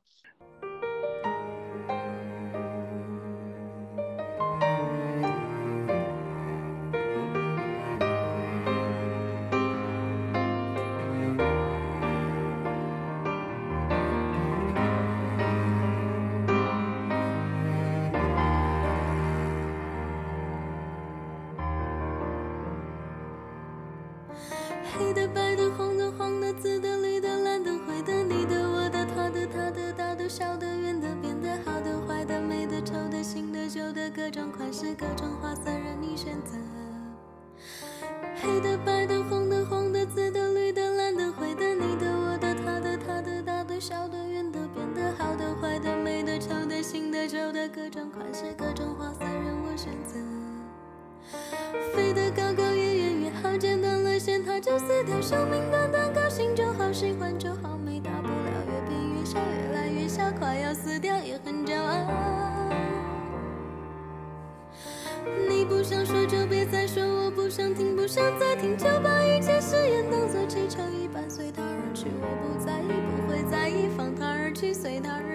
听就把一切誓言当作气球一般随它而去，我不在意，不会在意，放它而去，随它而。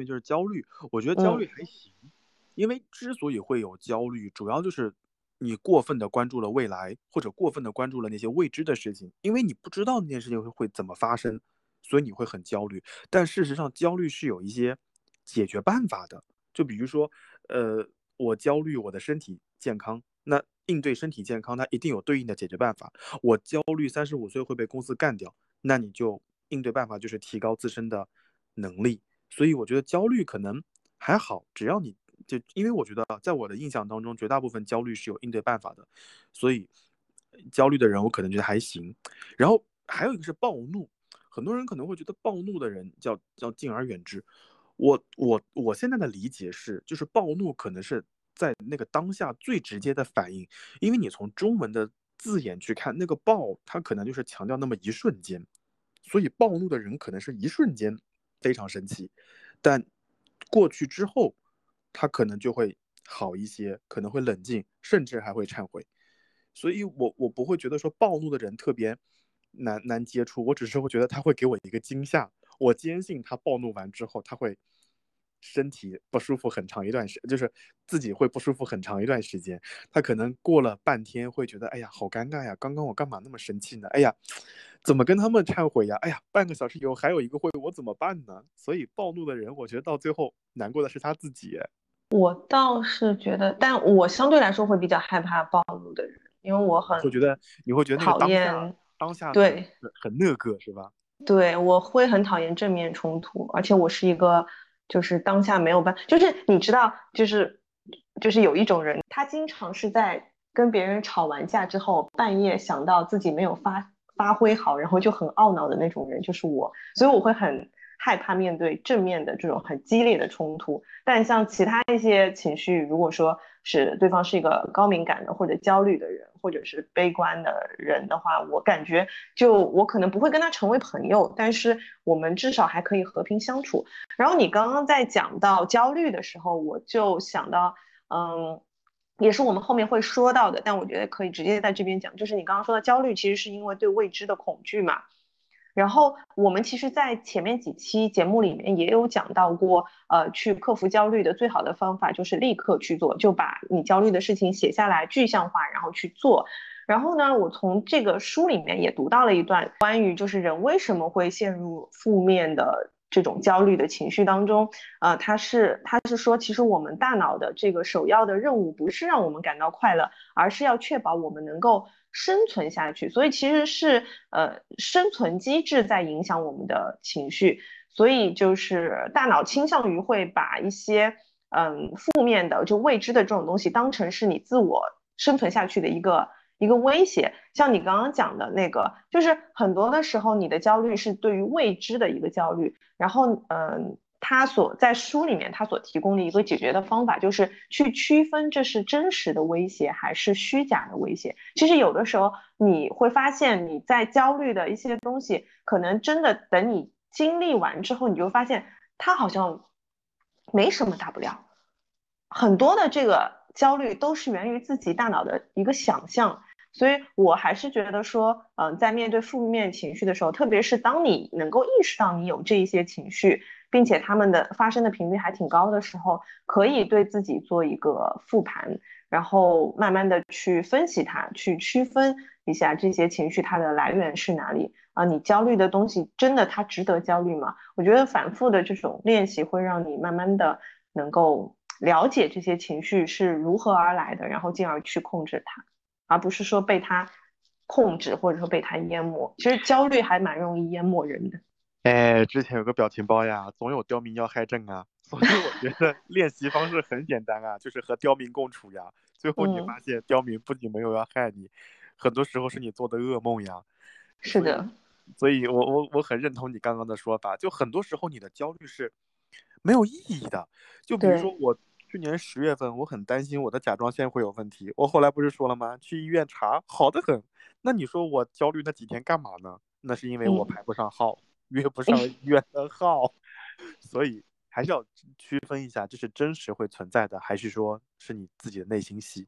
面就是焦虑，我觉得焦虑还行，因为之所以会有焦虑，主要就是你过分的关注了未来，或者过分的关注了那些未知的事情，因为你不知道那件事情会会怎么发生，所以你会很焦虑。但事实上，焦虑是有一些解决办法的，就比如说，呃，我焦虑我的身体健康，那应对身体健康，它一定有对应的解决办法。我焦虑三十五岁会被公司干掉，那你就应对办法就是提高自身的能力。所以我觉得焦虑可能还好，只要你就因为我觉得在我的印象当中，绝大部分焦虑是有应对办法的，所以焦虑的人我可能觉得还行。然后还有一个是暴怒，很多人可能会觉得暴怒的人叫叫敬而远之。我我我现在的理解是，就是暴怒可能是在那个当下最直接的反应，因为你从中文的字眼去看，那个暴它可能就是强调那么一瞬间，所以暴怒的人可能是一瞬间非常生气，但过去之后，他可能就会好一些，可能会冷静，甚至还会忏悔。所以我我不会觉得说暴怒的人特别难难接触，我只是会觉得他会给我一个惊吓。我坚信他暴怒完之后，他会身体不舒服很长一段时，就是自己会不舒服很长一段时间。他可能过了半天会觉得，哎呀，好尴尬呀！刚刚我干嘛那么生气呢？哎呀，怎么跟他们忏悔呀？哎呀，半个小时以后还有一个会，我怎么办呢？所以暴怒的人，我觉得到最后难过的是他自己。我倒是觉得，但我相对来说会比较害怕暴怒的人，因为我很会觉得你会觉得那个讨厌，当下对很很那个是吧？对，我会很讨厌正面冲突，而且我是一个就是当下没有办，就是你知道，就是就是有一种人，他经常是在跟别人吵完架之后，半夜想到自己没有发发挥好，然后就很懊恼的那种人，就是我，所以我会很害怕面对正面的这种很激烈的冲突。但像其他一些情绪，如果说是对方是一个高敏感的或者焦虑的人，或者是悲观的人的话，我感觉就我可能不会跟他成为朋友，但是我们至少还可以和平相处。然后你刚刚在讲到焦虑的时候，我就想到，嗯，也是我们后面会说到的，但我觉得可以直接在这边讲，就是你刚刚说的焦虑，其实是因为对未知的恐惧嘛。然后我们其实，在前面几期节目里面也有讲到过，呃，去克服焦虑的最好的方法就是立刻去做，就把你焦虑的事情写下来，具象化，然后去做。然后呢，我从这个书里面也读到了一段关于就是人为什么会陷入负面的这种焦虑的情绪当中。呃，他是他是说，其实我们大脑的这个首要的任务不是让我们感到快乐，而是要确保我们能够生存下去。所以其实是呃生存机制在影响我们的情绪。所以就是大脑倾向于会把一些嗯负面的就未知的这种东西当成是你自我生存下去的一个一个威胁。像你刚刚讲的那个，就是很多的时候你的焦虑是对于未知的一个焦虑，然后嗯。他所在书里面，他所提供的一个解决的方法，就是去区分这是真实的威胁还是虚假的威胁。其实有的时候你会发现，你在焦虑的一些东西，可能真的等你经历完之后，你就发现它好像没什么大不了。很多的这个焦虑都是源于自己大脑的一个想象，所以我还是觉得说，嗯、在面对负面情绪的时候，特别是当你能够意识到你有这一些情绪，并且他们的发生的频率还挺高的时候，可以对自己做一个复盘，然后慢慢的去分析它，去区分一下这些情绪它的来源是哪里啊？你焦虑的东西真的它值得焦虑吗？我觉得反复的这种练习会让你慢慢的能够了解这些情绪是如何而来的，然后进而去控制它，而不是说被它控制或者说被它淹没。其实焦虑还蛮容易淹没人的。哎，之前有个表情包呀，总有刁民要害朕啊，所以我觉得练习方式很简单啊，就是和刁民共处呀。最后你嗯发现刁民不仅没有要害你，很多时候是你做的噩梦呀。是的，所以我我我很认同你刚刚的说法，就很多时候你的焦虑是没有意义的。就比如说我去年十月份，我很担心我的甲状腺会有问题，我后来不是说了吗？去医院查，好的很。那你说我焦虑那几天干嘛呢？那是因为我嗯排不上号，约不上 医院的号，所以还是要区分一下，这是真实会存在的，还是说是你自己的内心戏？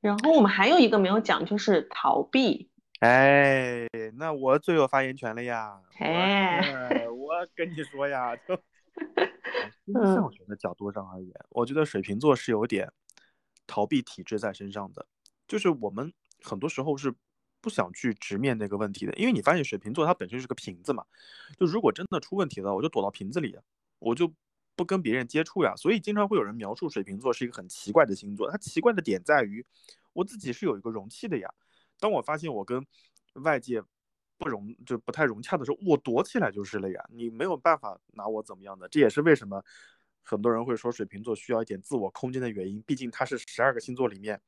然后我们还有一个没有讲，就是逃避。哎，那我最有发言权了呀！哎我跟你说呀，就星象学的角度上而言，我觉得水瓶座是有点逃避体制在身上的，就是我们很多时候是不想去直面那个问题的，因为你发现水瓶座它本身是个瓶子嘛，就如果真的出问题了，我就躲到瓶子里，我就不跟别人接触呀，所以经常会有人描述水瓶座是一个很奇怪的星座，它奇怪的点在于，我自己是有一个容器的呀，当我发现我跟外界不融就不太融洽的时候，我躲起来就是了呀，你没有办法拿我怎么样的，这也是为什么很多人会说水瓶座需要一点自我空间的原因，毕竟它是十二个星座里面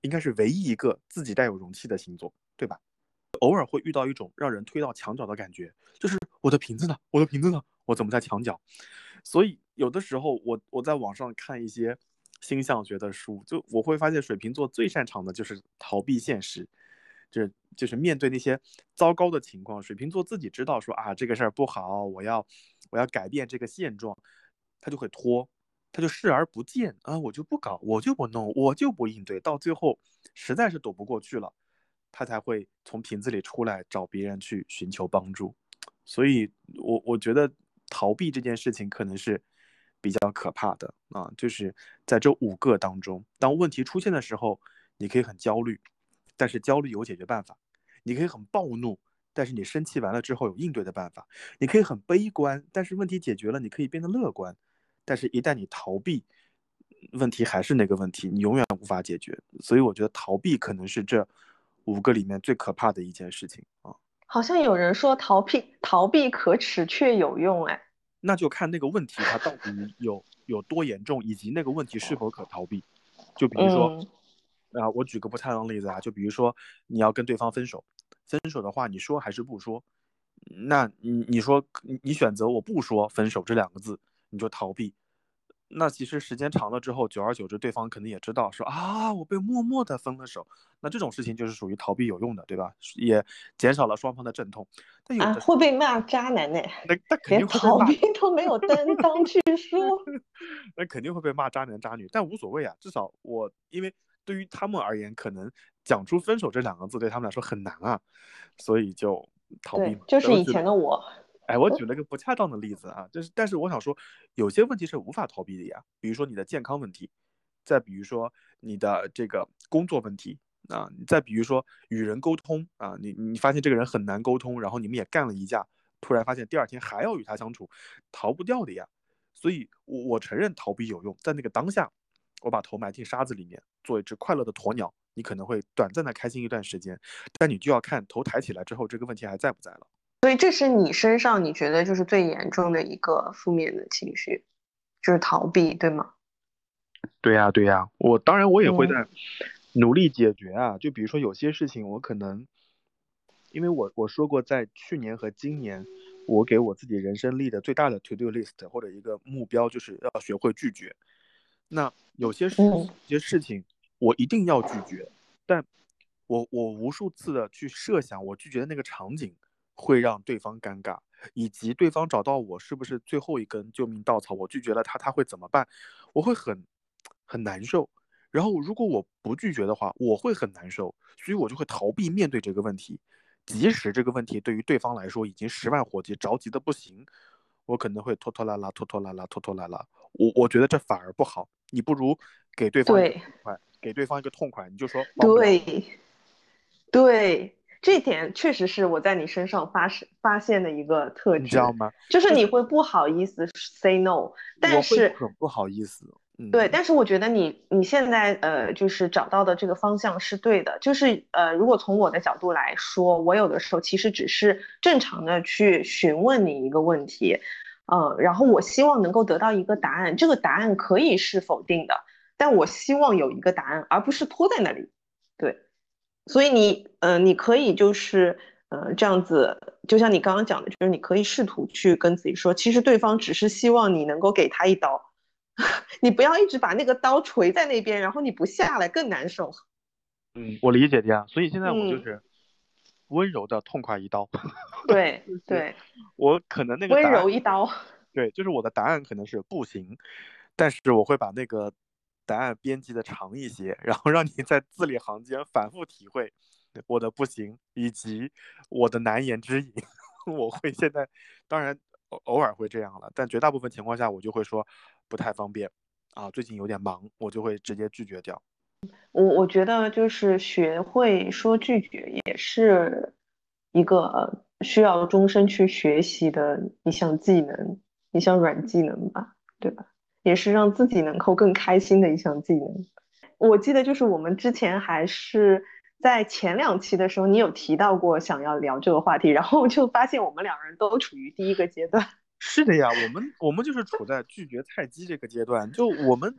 应该是唯一一个自己带有容器的星座，对吧？偶尔会遇到一种让人推到墙角的感觉，就是我的瓶子呢，我的瓶子呢，我怎么在墙角？所以有的时候我我在网上看一些星象学的书，就我会发现水瓶座最擅长的就是逃避现实。就是就是面对那些糟糕的情况，水瓶座自己知道说啊这个事儿不好，我要我要改变这个现状，他就会拖，他就视而不见啊，我就不搞，我就不弄，我就不应对，到最后实在是躲不过去了，他才会从瓶子里出来找别人去寻求帮助。所以，我我觉得逃避这件事情可能是比较可怕的啊，就是在这五个当中，当问题出现的时候，你可以很焦虑。但是焦虑有解决办法，你可以很暴怒，但是你生气完了之后有应对的办法。你可以很悲观，但是问题解决了，你可以变得乐观。但是，一旦你逃避，问题还是那个问题，你永远无法解决。所以，我觉得逃避可能是这五个里面最可怕的一件事情啊。好像有人说逃避逃避可耻却有用，哎，那就看那个问题它到底有有多严重，以及那个问题是否可逃避。就比如说。啊，我举个不恰当的例子啊，就比如说你要跟对方分手，分手的话，你说还是不说？那你你说你选择我不说分手这两个字，你就逃避。那其实时间长了之后，久而久之，对方肯定也知道说啊，我被默默的分了手。那这种事情就是属于逃避有用的，对吧？也减少了双方的阵痛。但有的会被骂渣男呢，那那肯定逃避都没有担当去说，那肯定会被骂渣男渣女。但无所谓啊，至少我因为。对于他们而言，可能讲出分手这两个字对他们来说很难啊，所以就逃避。就是以前的我。哎，我举了个不恰当的例子啊，就是，但是我想说，有些问题是无法逃避的呀，比如说你的健康问题，再比如说你的这个工作问题啊，再比如说与人沟通啊，你你发现这个人很难沟通，然后你们也干了一架，突然发现第二天还要与他相处，逃不掉的呀。所以，我我承认逃避有用，在那个当下。我把头埋进沙子里面，做一只快乐的鸵鸟，你可能会短暂的开心一段时间，但你就要看头抬起来之后，这个问题还在不在了。所以这是你身上你觉得就是最严重的一个负面的情绪，就是逃避，对吗？对呀，对呀，我当然我也会在努力解决啊。就比如说有些事情，我可能，因为我我说过，在去年和今年，我给我自己人生立的最大的 to do list 或者一个目标，就是要学会拒绝。那有些事，有些事情我一定要拒绝，但我我无数次的去设想我拒绝的那个场景会让对方尴尬，以及对方找到我是不是最后一根救命稻草，我拒绝了他他会怎么办？我会很很难受。然后如果我不拒绝的话，我会很难受，所以我就会逃避面对这个问题，即使这个问题对于对方来说已经十万火急，着急的不行。我可能会拖拖拉拉，拖拖拉拉，拖拖拉拉。我我觉得这反而不好。你不如给对方一个痛快，给对方一个痛快，你就说对，对，这点确实是我在你身上发生发现的一个特质，你知道吗？就是你会不好意思 say no，但是很不好意思。对，但是我觉得你你现在呃，就是找到的这个方向是对的。就是呃，如果从我的角度来说，我有的时候其实只是正常的去询问你一个问题，嗯，然后我希望能够得到一个答案。这个答案可以是否定的，但我希望有一个答案，而不是拖在那里。对，所以你呃，你可以就是呃这样子，就像你刚刚讲的，就是你可以试图去跟自己说，其实对方只是希望你能够给他一刀。你不要一直把那个刀垂在那边，然后你不下来更难受。嗯，我理解的呀。所以现在我就是温柔的痛快一刀。对对，我可能那个温柔一刀。对，就是我的答案可能是不行，但是我会把那个答案编辑的长一些，然后让你在字里行间反复体会我的不行以及我的难言之隐。我会现在，当然偶偶尔会这样了，但绝大部分情况下我就会说不太方便啊，最近有点忙，我就会直接拒绝掉。我我觉得就是学会说拒绝，也是一个需要终身去学习的一项技能，一项软技能吧，对吧？也是让自己能够更开心的一项技能。我记得就是我们之前还是在前两期的时候，你有提到过想要聊这个话题，然后就发现我们两人都处于第一个阶段。是的呀，我们我们就是处在拒绝菜鸡这个阶段，就我们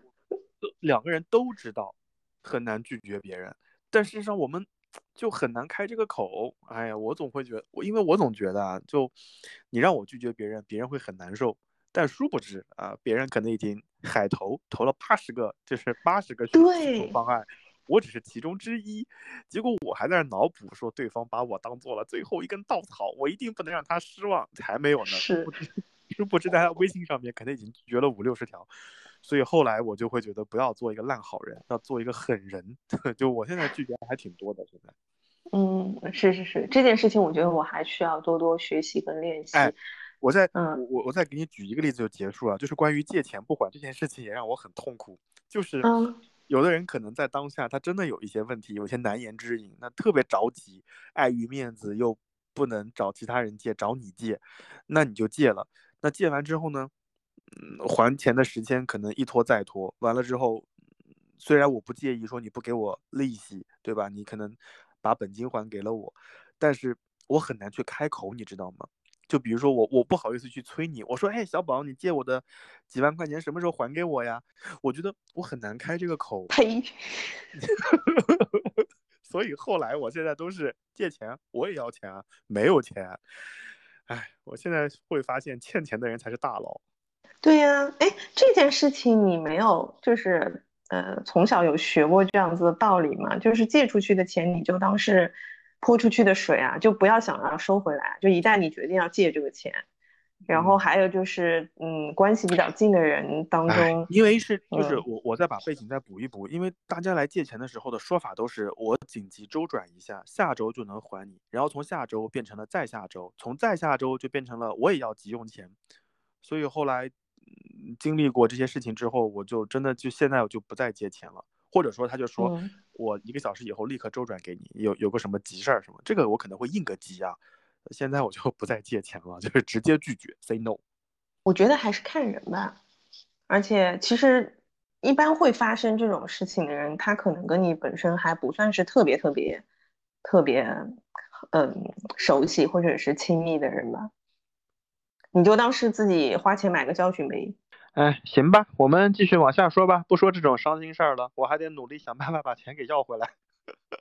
两个人都知道很难拒绝别人，但事实上我们就很难开这个口。哎呀，我总会觉得，因为我总觉得啊，就你让我拒绝别人，别人会很难受。但殊不知啊，别人可能已经海投投了八十个，就是八十个选对方案，我只是其中之一。结果我还在那儿脑补，说对方把我当做了最后一根稻草，我一定不能让他失望。才没有呢，是殊不知殊不知在他微信上面可能已经拒绝了五六十条。所以后来我就会觉得，不要做一个烂好人，要做一个狠人。就我现在拒绝还挺多的，现在。嗯，是是是，这件事情我觉得我还需要多多学习跟练习。哎我再嗯我我我再给你举一个例子就结束了，就是关于借钱不还这件事情也让我很痛苦。就是嗯有的人可能在当下他真的有一些问题，有一些难言之隐，那特别着急，碍于面子又不能找其他人借，找你借，那你就借了。那借完之后呢，嗯，还钱的时间可能一拖再拖，完了之后，虽然我不介意说你不给我利息，对吧？你可能把本金还给了我，但是我很难去开口，你知道吗？就比如说我，我不好意思去催你，我说，哎，小宝，你借我的几万块钱什么时候还给我呀？我觉得我很难开这个口，呸，所以后来我现在都是借钱我也要钱啊，没有钱，哎，我现在会发现欠钱的人才是大佬。对呀，哎，这件事情你没有就是呃从小有学过这样子的道理吗？就是借出去的钱你就当是泼出去的水啊，就不要想要收回来。就一旦你决定要借这个钱，然后嗯。还有就是嗯关系比较近的人当哎中，因为是就是嗯。我我再把背景再补一补，因为大家来借钱的时候的说法都是我紧急周转一下，下周就能还你，然后从下周变成了再下周，从再下周就变成了我也要急用钱，所以后来、嗯经历过这些事情之后，我就真的就现在我就不再借钱了，或者说他就说嗯我一个小时以后立刻周转给你，有有个什么急事儿什么，这个我可能会应个急啊，现在我就不再借钱了，就是直接拒绝，say no。我觉得还是看人吧，而且其实一般会发生这种事情的人，他可能跟你本身还不算是特别特别特别嗯熟悉或者是亲密的人吧，你就当是自己花钱买个教训呗。哎，行吧，我们继续往下说吧，不说这种伤心事儿了，我还得努力想办法把钱给要回来。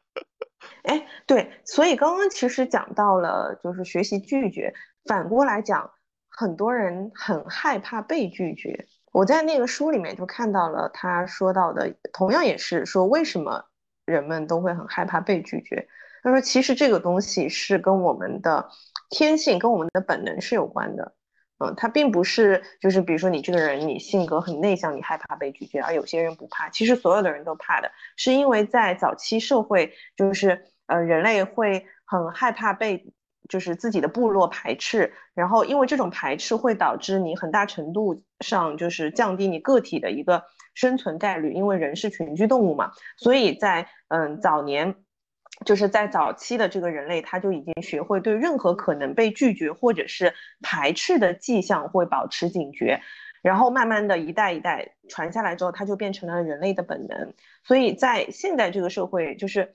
哎，对，所以刚刚其实讲到了，就是学习拒绝。反过来讲，很多人很害怕被拒绝。我在那个书里面就看到了他说到的，同样也是说为什么人们都会很害怕被拒绝。他说，其实这个东西是跟我们的天性、跟我们的本能是有关的。嗯，它并不是就是比如说你这个人你性格很内向，你害怕被拒绝，而有些人不怕。其实所有的人都怕的，是因为在早期社会，就是呃人类会很害怕被就是自己的部落排斥，然后因为这种排斥会导致你很大程度上就是降低你个体的一个生存概率，因为人是群居动物嘛，所以在嗯早年。就是在早期的这个人类，他就已经学会对任何可能被拒绝或者是排斥的迹象会保持警觉，然后慢慢的一代一代传下来之后，它就变成了人类的本能。所以在现在这个社会，就是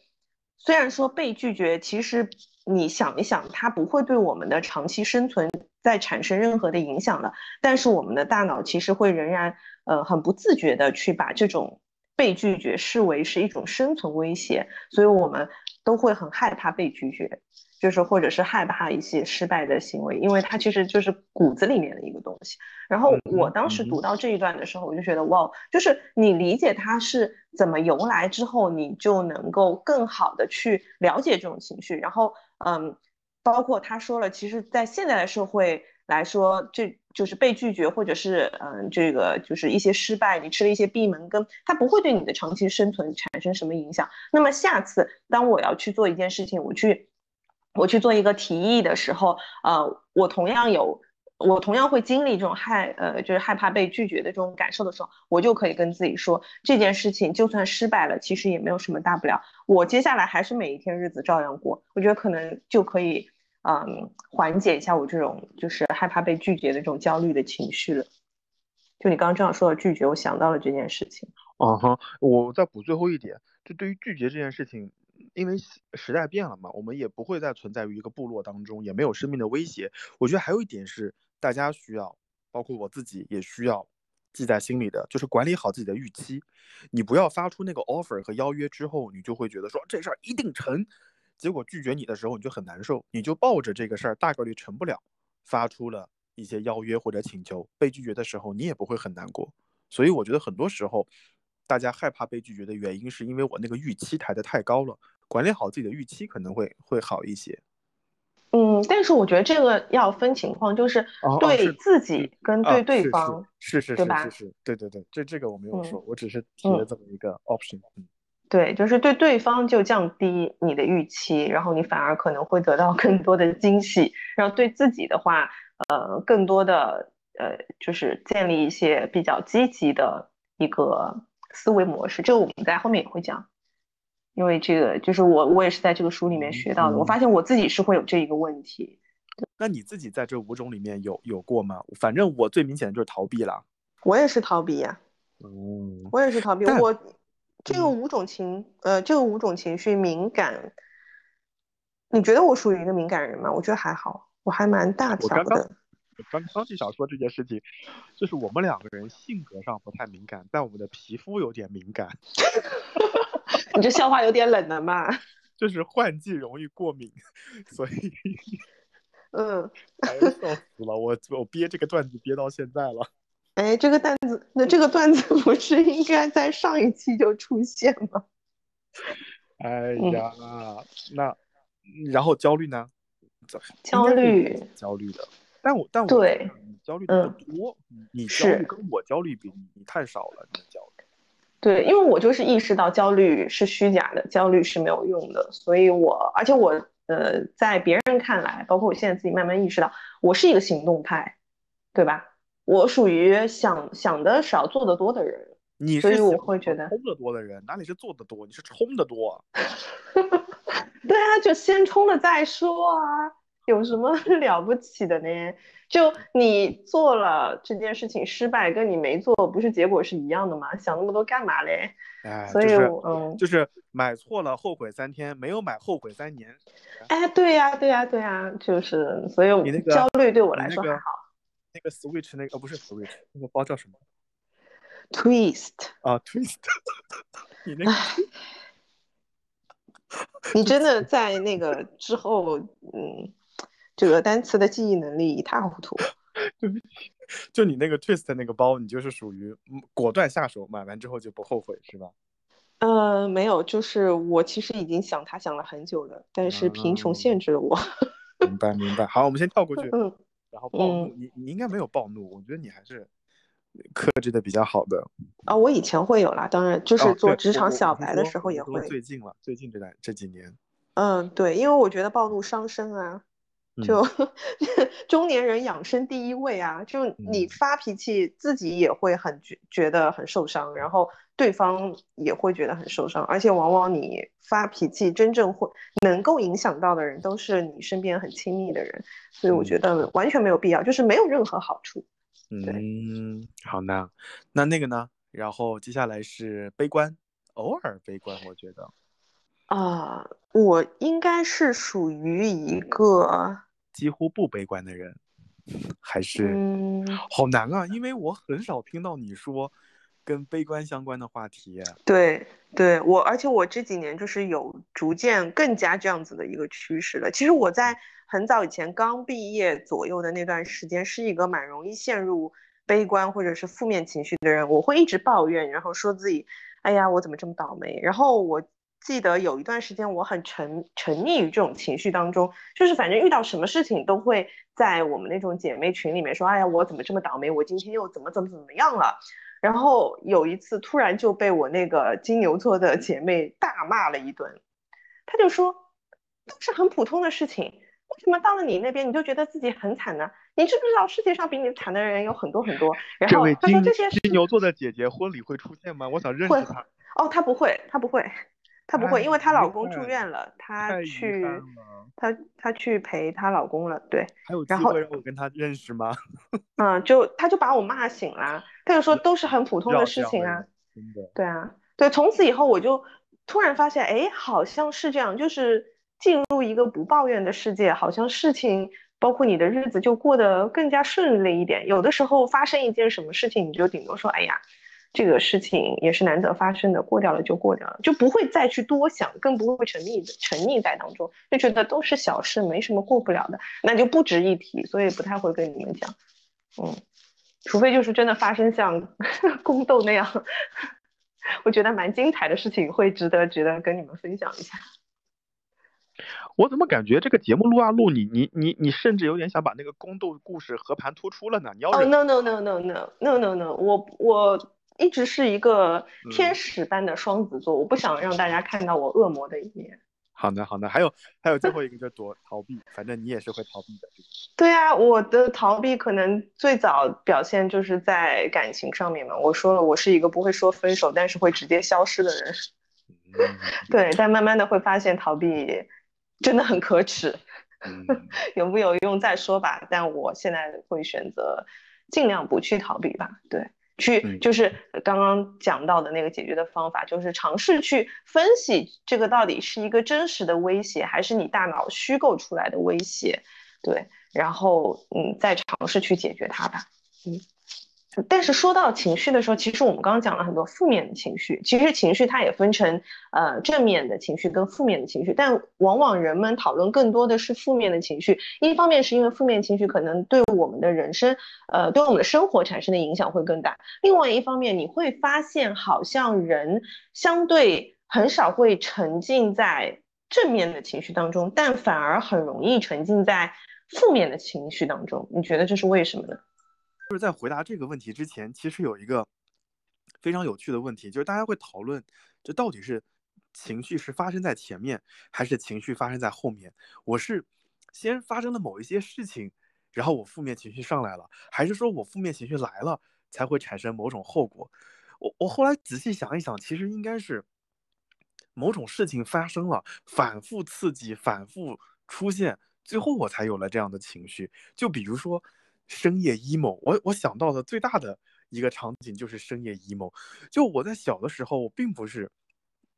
虽然说被拒绝，其实你想一想，它不会对我们的长期生存再产生任何的影响了，但是我们的大脑其实会仍然呃很不自觉的去把这种被拒绝视为是一种生存威胁，所以我们都会很害怕被拒绝，就是或者是害怕一些失败的行为，因为它其实就是骨子里面的一个东西。然后我当时读到这一段的时候，我就觉得哇，就是你理解它是怎么由来之后，你就能够更好的去了解这种情绪。然后嗯，包括他说了，其实，在现在的社会来说，这就是被拒绝，或者是嗯，这个就是一些失败，你吃了一些闭门羹，它不会对你的长期生存产生什么影响。那么下次当我要去做一件事情，我去我去做一个提议的时候，呃，我同样有我同样会经历这种害呃，就是害怕被拒绝的这种感受的时候，我就可以跟自己说，这件事情就算失败了，其实也没有什么大不了，我接下来还是每一天日子照样过。我觉得可能就可以嗯缓解一下我这种就是害怕被拒绝的这种焦虑的情绪了。就你刚刚这样说的拒绝，我想到了这件事情。嗯哼，我再补最后一点，就对于拒绝这件事情，因为时代变了嘛，我们也不会再存在于一个部落当中，也没有生命的威胁。我觉得还有一点是大家需要，包括我自己也需要记在心里的，就是管理好自己的预期。你不要发出那个 offer 和邀约之后，你就会觉得说这事儿一定成，结果拒绝你的时候你就很难受，你就抱着这个事儿大概率成不了，发出了一些邀约或者请求，被拒绝的时候你也不会很难过。所以我觉得很多时候，大家害怕被拒绝的原因，是因为我那个预期抬得太高了。管理好自己的预期可能会会好一些。嗯，但是我觉得这个要分情况，就是对自己跟啊对对方是方，是是是是是，对对对，这这个我没有嗯说，我只是提了嗯这么一个 option。嗯，对，就是对对方就降低你的预期，然后你反而可能会得到更多的惊喜，然后对自己的话，呃，更多的呃，就是建立一些比较积极的一个思维模式，这个我们在后面也会讲。因为这个就是我我也是在这个书里面学到的，我嗯发现我自己是会有这一个问题。那你自己在这五种里面有有过吗？反正我最明显的就是逃避了。我也是逃避呀、嗯，我也是逃避。我这个嗯五种情，呃，这个五种情绪敏感，你觉得我属于一个敏感人吗？我觉得还好，我还蛮大条我刚刚的。我刚刚就想说这件事情，就是我们两个人性格上不太敏感，但我们的皮肤有点敏感，你这笑话有点冷了嘛？就是换季容易过敏，所以嗯，哎呦笑死了，我我憋这个段子憋到现在了。哎，这个段子，那这个段子 不是应该在上一期就出现吗？哎嗯呀，那然后焦虑呢？焦虑焦虑的，但我但我对你焦虑的多，你你焦虑是跟我焦虑比，你你太少了，你的焦虑。对，因为我就是意识到焦虑是虚假的，焦虑是没有用的，所以我，而且我，呃，在别人看来，包括我现在自己慢慢意识到，我是一个行动派，对吧？我属于想想的少，做的多的人。你所以我会觉得冲的多的人，哪里是做的多？你是冲的多啊。对啊，就先冲了再说啊，有什么 了不起的呢？就你做了这件事情失败，跟你没做，不是结果是一样的吗？想那么多干嘛嘞？哎，所以就是我，嗯，就是买错了后悔三天，没有买后悔三年。哎，对呀，对呀，对呀，就是，所以你那个焦虑对我来说还好。那个 Switch 那个哦不是 Switch 那个包叫什么 Twist，啊？Twist，你那个你真的在那个之后，嗯，这个单词的记忆能力一塌糊涂。就你那个 Twist 那个包，你就是属于嗯果断下手，买完之后就不后悔是吧？呃，没有，就是我其实已经想它想了很久了，但是贫穷哦限制了我。明白明白。好，我们先跳过去，嗯，然后暴怒，嗯你你应该没有暴怒，我觉得你还是克制的比较好的。啊，我以前会有啦，当然就是做职场小白的时候也会。最近了，最近这段这几年，嗯，对，因为我觉得暴怒伤身啊，嗯。就 中年人养生第一位啊，就你嗯。发脾气，自己也会很觉觉得很受伤，然后对方也会觉得很受伤，而且往往你发脾气真正会能够影响到的人，都是你身边很亲密的人，所以我觉嗯。得完全没有必要，就是没有任何好处。嗯，好呢，那那个呢？然后接下来是悲观，偶尔悲观，我觉得。啊，我应该是属于一个，几乎不悲观的人，还是嗯，好难啊，因为我很少听到你说跟悲观相关的话题。对对，我而且我这几年就是有逐渐更加这样子的一个趋势了。其实我在很早以前刚毕业左右的那段时间，是一个蛮容易陷入悲观或者是负面情绪的人。我会一直抱怨，然后说自己，哎呀，我怎么这么倒霉？然后我记得有一段时间，我很沉沉溺于这种情绪当中，就是反正遇到什么事情都会在我们那种姐妹群里面说，哎呀，我怎么这么倒霉？我今天又怎么怎么怎么样了？然后有一次突然就被我那个金牛座的姐妹大骂了一顿，她就说都是很普通的事情，为什么到了你那边你就觉得自己很惨呢？你知不知道世界上比你惨的人有很多很多？然后这位金他说这些金牛座的姐姐婚礼会出现吗？我想认识她。哦，她不会，她不会，她不会，哎因为她老公住院了，她去，她她去陪她老公了，对，还有机然后会让我跟她认识吗？嗯，就她就把我骂醒了，她就说都是很普通的事情啊，真的。对啊，对，从此以后我就突然发现，哎，好像是这样，就是进入一个不抱怨的世界，好像事情包括你的日子就过得更加顺利一点。有的时候发生一件什么事情，你就顶多说，哎呀，这个事情也是难得发生的，过掉了就过掉了，就不会再去多想，更不会沉溺沉溺在当中，就觉得都是小事，没什么过不了的，那就不值一提，所以不太会跟你们讲，嗯，除非就是真的发生像 宫斗那样，我觉得蛮精彩的事情，会值得值得跟你们分享一下。我怎么感觉这个节目录啊录你你你你甚至有点想把那个宫斗故事和盘托出了呢？你要哦，no no no no no no no no，我我。一直是一个天嗯使般的双子座，我不想让大家看到我恶魔的一面。好的好的，还有还有最后一个就是躲逃避，反正你也是会逃避的。对啊，我的逃避可能最早表现就是在感情上面嘛。我说了，我是一个不会说分手，但是会直接消失的人。嗯 对，但慢慢的会发现逃避真的很可耻。嗯，有没有用再说吧，但我现在会选择尽量不去逃避吧，对，去嗯就是刚刚讲到的那个解决的方法，就是尝试去分析这个到底是一个真实的威胁，还是你大脑虚构出来的威胁，对，然后嗯，再尝试去解决它吧，嗯。但是说到情绪的时候，其实我们刚刚讲了很多负面的情绪。其实情绪它也分成呃正面的情绪跟负面的情绪，但往往人们讨论更多的是负面的情绪。一方面是因为负面情绪可能对我们的人生，呃，对我们的生活产生的影响会更大。另外一方面，你会发现好像人相对很少会沉浸在正面的情绪当中，但反而很容易沉浸在负面的情绪当中。你觉得这是为什么呢？就是在回答这个问题之前，其实有一个非常有趣的问题，就是大家会讨论这到底是情绪是发生在前面，还是情绪发生在后面？我是先发生了某一些事情，然后我负面情绪上来了，还是说我负面情绪来了才会产生某种后果？我我后来仔细想一想，其实应该是某种事情发生了，反复刺激，反复出现，最后我才有了这样的情绪。就比如说深夜 emo，我我想到的最大的一个场景就是深夜 emo。就我在小的时候，我并不是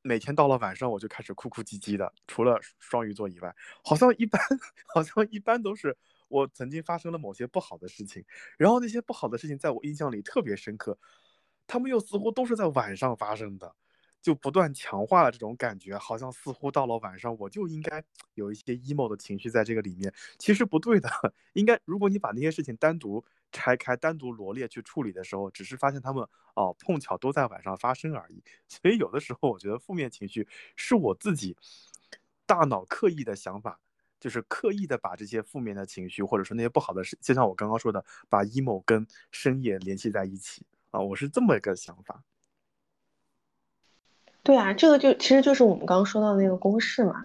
每天到了晚上我就开始哭哭唧唧的，除了双鱼座以外，好像一般 好像一般都是我曾经发生了某些不好的事情，然后那些不好的事情在我印象里特别深刻，他们又似乎都是在晚上发生的。就不断强化了这种感觉，好像似乎到了晚上我就应该有一些 emo 的情绪在这个里面，其实不对的。应该如果你把那些事情单独拆开、单独罗列去处理的时候，只是发现他们哦碰巧都在晚上发生而已。所以有的时候我觉得负面情绪是我自己大脑刻意的想法，就是刻意的把这些负面的情绪或者说那些不好的事，就像我刚刚说的，把 emo 跟深夜联系在一起啊，我是这么一个想法。对啊，这个就其实就是我们刚刚说到的那个公式嘛，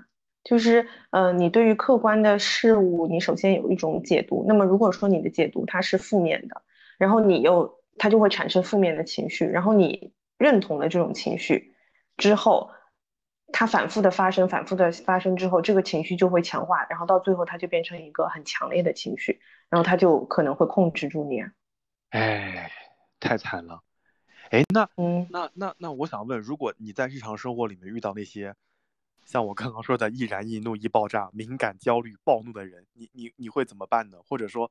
就是呃，你对于客观的事物，你首先有一种解读。那么如果说你的解读它是负面的，然后你又它就会产生负面的情绪，然后你认同了这种情绪之后，它反复的发生，反复的发生之后，这个情绪就会强化，然后到最后它就变成一个很强烈的情绪，然后它就可能会控制住你啊。哎，太惨了。哎，那嗯。那那那，我想问，如果你在日常生活里面遇到那些像我刚刚说的易燃易怒易爆炸、敏感焦虑暴怒的人，你你你会怎么办呢？或者说，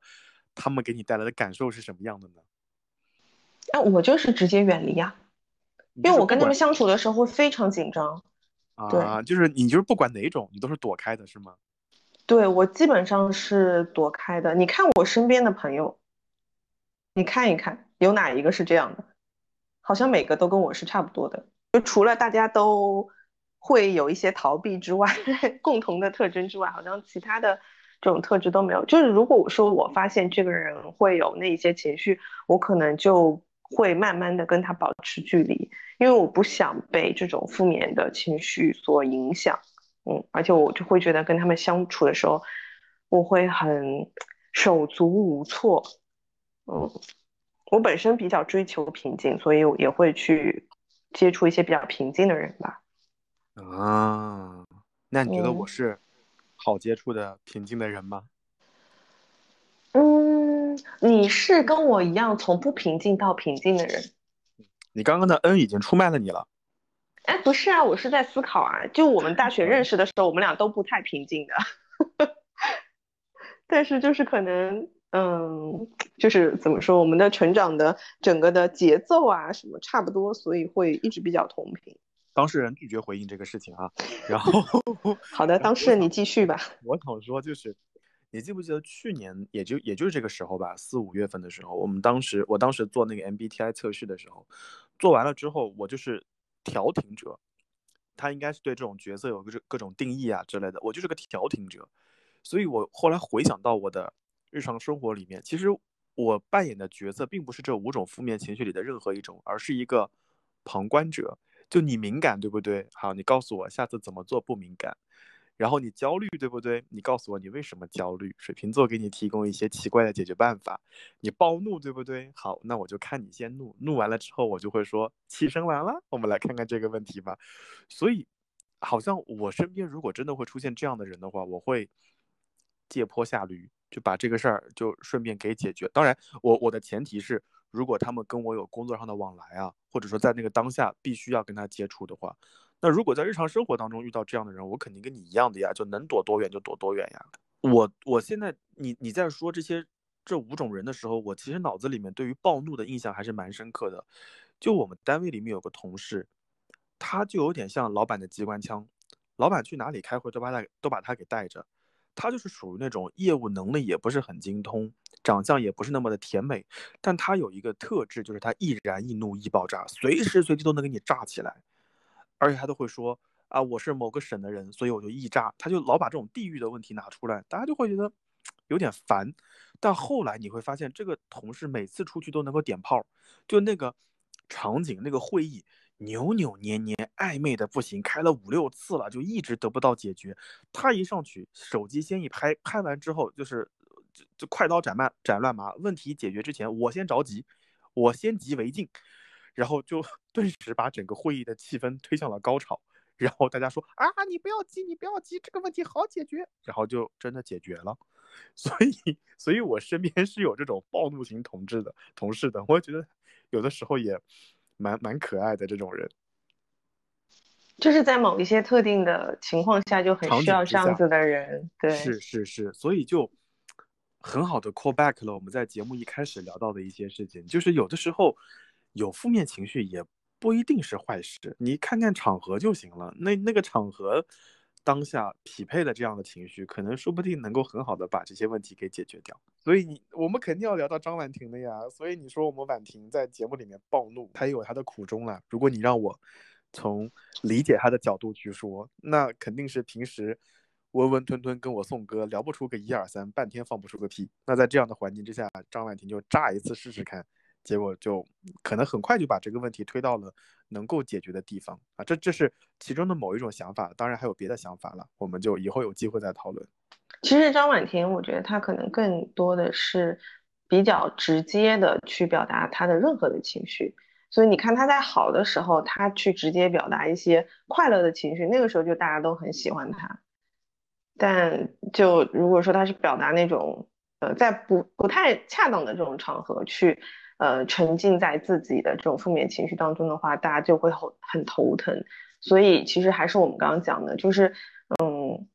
他们给你带来的感受是什么样的呢？那我就是直接远离呀、你因为我跟他们相处的时候会非常紧张。对啊，就是你就是不管哪种，你都是躲开的，是吗？对，我基本上是躲开的。你看我身边的朋友，你看一看，有哪一个是这样的？好像每个都跟我是差不多的，就除了大家都会有一些逃避之外，共同的特征之外，好像其他的这种特质都没有。就是如果我说我发现这个人会有那一些情绪，我可能就会慢慢的跟他保持距离，因为我不想被这种负面的情绪所影响。嗯，而且我就会觉得跟他们相处的时候我会很手足无措。嗯，我本身比较追求平静，所以我也会去接触一些比较平静的人吧。啊，那你觉得嗯我是好接触的平静的人吗？嗯，你是跟我一样从不平静到平静的人。你刚刚的恩已经出卖了你了。哎，不是啊，我是在思考啊。就我们大学认识的时候，我们俩都不太平静的，但是就是可能，嗯，就是怎么说，我们的成长的整个的节奏啊什么差不多，所以会一直比较同频。当事人拒绝回应这个事情啊，然后 好的，当事人你继续吧。我想说就是，你记不记得去年也就也就是这个时候吧，四五月份的时候，我们当时我当时做那个 MBTI 测试的时候，做完了之后，我就是调停者，他应该是对这种角色有各各种定义啊之类的，我就是个调停者，所以我后来回想到我的日常生活里面，其实我扮演的角色并不是这五种负面情绪里的任何一种，而是一个旁观者。就你敏感对不对？好，你告诉我下次怎么做不敏感。然后你焦虑对不对？你告诉我你为什么焦虑。水瓶座给你提供一些奇怪的解决办法。你暴怒对不对？好，那我就看你先怒，怒完了之后我就会说气生完了，我们来看看这个问题吧。所以，好像我身边如果真的会出现这样的人的话，我会借坡下驴，就把这个事儿就顺便给解决。当然，我我的前提是，如果他们跟我有工作上的往来啊，或者说在那个当下必须要跟他接触的话，那如果在日常生活当中遇到这样的人，我肯定跟你一样的呀，就能躲多远就躲多远呀。我我现在你你在说这些这五种人的时候，我其实脑子里面对于暴怒的印象还是蛮深刻的。就我们单位里面有个同事，他就有点像老板的机关枪，老板去哪里开会都把他都把他给带着。他就是属于那种业务能力也不是很精通，长相也不是那么的甜美，但他有一个特质，就是他易燃易怒易爆炸，随时随地都能给你炸起来，而且他都会说啊，我是某个省的人，所以我就易炸，他就老把这种地域的问题拿出来，大家就会觉得 有点烦。但后来你会发现，这个同事每次出去都能够点炮，就那个场景、那个会议。扭扭捏捏、暧昧的不行，开了五六次了，就一直得不到解决。他一上去，手机先一拍，拍完之后就是就就快刀斩乱斩乱麻。问题解决之前，我先着急，我先急为敬，然后就 顿时把整个会议的气氛推向了高潮。然后大家说啊，你不要急，你不要急，这个问题好解决。然后就真的解决了。所以，所以我身边是有这种暴怒型同志的同事的，我觉得有的时候也。蛮蛮可爱的这种人，就是在某一些特定的情况下，就很需要这样子的人。对，是是是，所以就很好的 call back 了我们在节目一开始聊到的一些事情，就是有的时候有负面情绪也不一定是坏事，你看看场合就行了。那那个场合当下匹配的这样的情绪，可能说不定能够很好的把这些问题给解决掉。所以你我们肯定要聊到张婉婷的呀。所以你说我们婉婷在节目里面暴怒，她也有她的苦衷了。如果你让我从理解她的角度去说，那肯定是平时温温吞吞跟我颂歌，聊不出个一二三，半天放不出个屁。那在这样的环境之下，张婉婷就炸一次试试看，结果就可能很快就把这个问题推到了能够解决的地方啊。这这是其中的某一种想法，当然还有别的想法了，我们就以后有机会再讨论。其实张婉婷，我觉得她可能更多的是比较直接的去表达她的任何的情绪，所以你看她在好的时候，她去直接表达一些快乐的情绪，那个时候就大家都很喜欢她。但就如果说她是表达那种呃在不不太恰当的这种场合去呃沉浸在自己的这种负面情绪当中的话，大家就会很很头疼。所以其实还是我们刚刚讲的，就是嗯。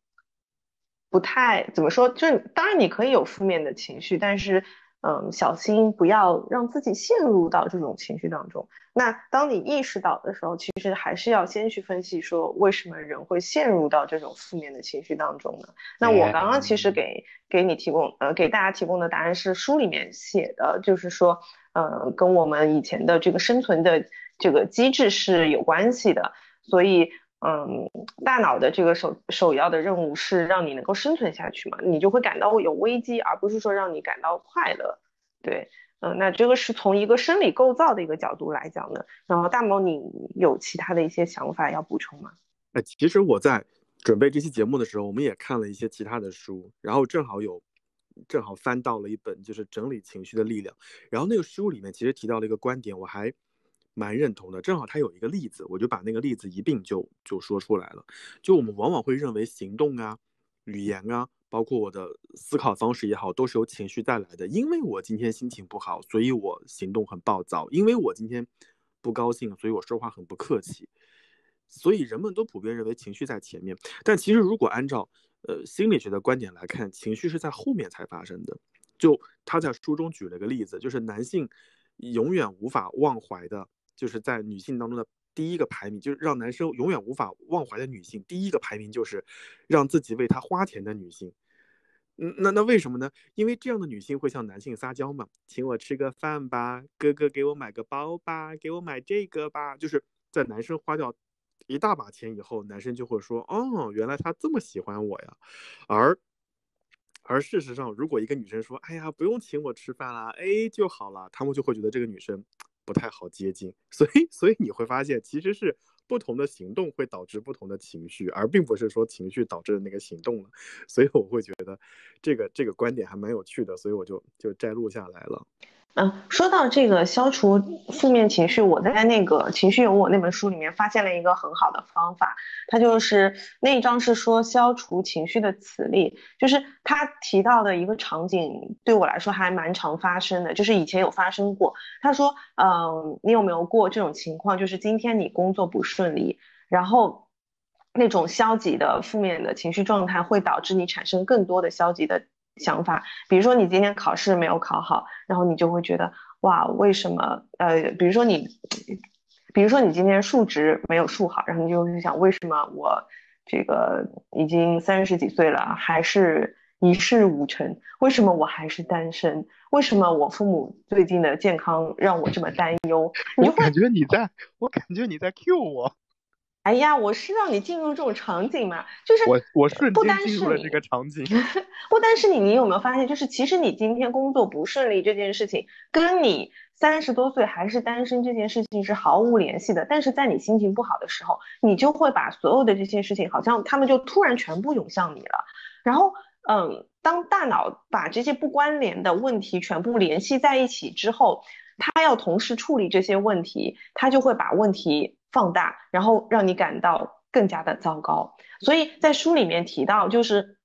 不太怎么说，就是当然你可以有负面的情绪，但是嗯，小心不要让自己陷入到这种情绪当中。那当你意识到的时候，其实还是要先去分析说，为什么人会陷入到这种负面的情绪当中呢？那我刚刚其实给给你提供呃给大家提供的答案是书里面写的，就是说呃跟我们以前的这个生存的这个机制是有关系的，所以。嗯，大脑的这个首首要的任务是让你能够生存下去嘛，你就会感到有危机，而不是说让你感到快乐。对，嗯，那这个是从一个生理构造的一个角度来讲的。然后大毛，你有其他的一些想法要补充吗？哎，其实我在准备这期节目的时候，我们也看了一些其他的书，然后正好有，正好翻到了一本就是整理情绪的力量，然后那个书里面其实提到了一个观点，我还蛮认同的。正好他有一个例子，我就把那个例子一并就就说出来了。就我们往往会认为行动啊、语言啊，包括我的思考方式也好，都是由情绪带来的。因为我今天心情不好，所以我行动很暴躁；因为我今天不高兴，所以我说话很不客气。所以人们都普遍认为情绪在前面，但其实如果按照呃心理学的观点来看，情绪是在后面才发生的。就他在书中举了个例子，就是男性永远无法忘怀的，就是在女性当中的第一个排名，就是让男生永远无法忘怀的女性，第一个排名就是让自己为他花钱的女性。嗯，那那为什么呢？因为这样的女性会向男性撒娇嘛，请我吃个饭吧，哥哥给我买个包吧，给我买这个吧，就是在男生花掉。一大把钱以后，男生就会说：“哦，原来他这么喜欢我呀。”而而事实上，如果一个女生说：“哎呀，不用请我吃饭啦，A 就好了。”他们就会觉得这个女生不太好接近。所以，所以你会发现，其实是不同的行动会导致不同的情绪，而并不是说情绪导致的那个行动了。所以我会觉得这个这个观点还蛮有趣的，所以我就就摘录下来了。嗯，说到这个消除负面情绪，我在那个《情绪有我》那本书里面发现了一个很好的方法，它就是那一章是说消除情绪的磁力，就是他提到的一个场景，对我来说还蛮常发生的，就是以前有发生过。他说，嗯，你有没有过这种情况，就是今天你工作不顺利，然后那种消极的负面的情绪状态会导致你产生更多的消极的。想法，比如说你今天考试没有考好，然后你就会觉得哇，为什么？呃，比如说你，比如说你今天数值没有数好，然后你就会想，为什么我这个已经三十几岁了，还是一事无成？为什么我还是单身？为什么我父母最近的健康让我这么担忧？你会感觉你在，我感觉你在 Q 我。哎呀，我是让你进入这种场景嘛，就是我我瞬不间进入了单是你这个场景。不单是你，你有没有发现，就是其实你今天工作不顺利这件事情，跟你三十多岁还是单身这件事情是毫无联系的。但是在你心情不好的时候，你就会把所有的这些事情，好像他们就突然全部涌向你了。然后，嗯，当大脑把这些不关联的问题全部联系在一起之后，他要同时处理这些问题，他就会把问题放大，然后让你感到更加的糟糕。所以在书里面提到，就是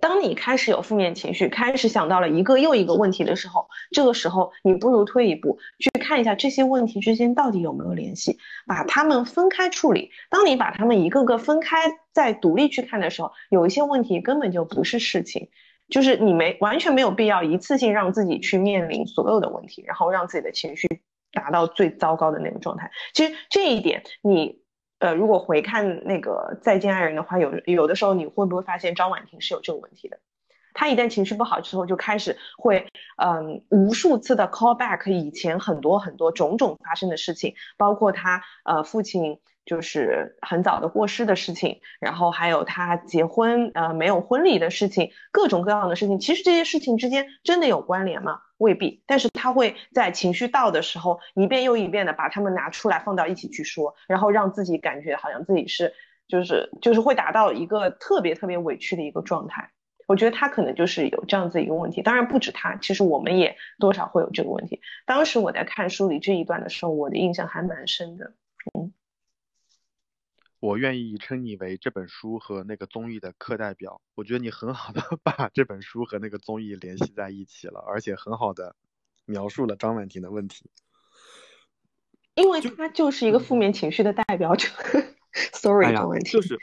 当你开始有负面情绪，开始想到了一个又一个问题的时候，这个时候你不如退一步去看一下这些问题之间到底有没有联系，把它们分开处理。当你把它们一个个分开再独立去看的时候，有一些问题根本就不是事情。就是你没完全没有必要一次性让自己去面临所有的问题，然后让自己的情绪达到最糟糕的那个状态。其实这一点，你呃，如果回看那个《再见爱人》的话，有有的时候你会不会发现张婉婷是有这个问题的？她一旦情绪不好之后，就开始会嗯无数次的 call back 以前很多很多种种发生的事情，包括她呃父亲就是很早的过世的事情，然后还有他结婚呃没有婚礼的事情，各种各样的事情。其实这些事情之间真的有关联吗？未必。但是他会在情绪到的时候，一遍又一遍的把他们拿出来放到一起去说，然后让自己感觉好像自己是就是就是会达到一个特别特别委屈的一个状态。我觉得他可能就是有这样子一个问题，当然不止他，其实我们也多少会有这个问题。当时我在看书里这一段的时候，我的印象还蛮深的。嗯。我愿意称你为这本书和那个综艺的课代表。我觉得你很好的 把这本书和那个综艺联系在一起了，而且很好的描述了张婉婷的问题。因为他就是一个负面情绪的代表者。Sorry，张婉，婷。就是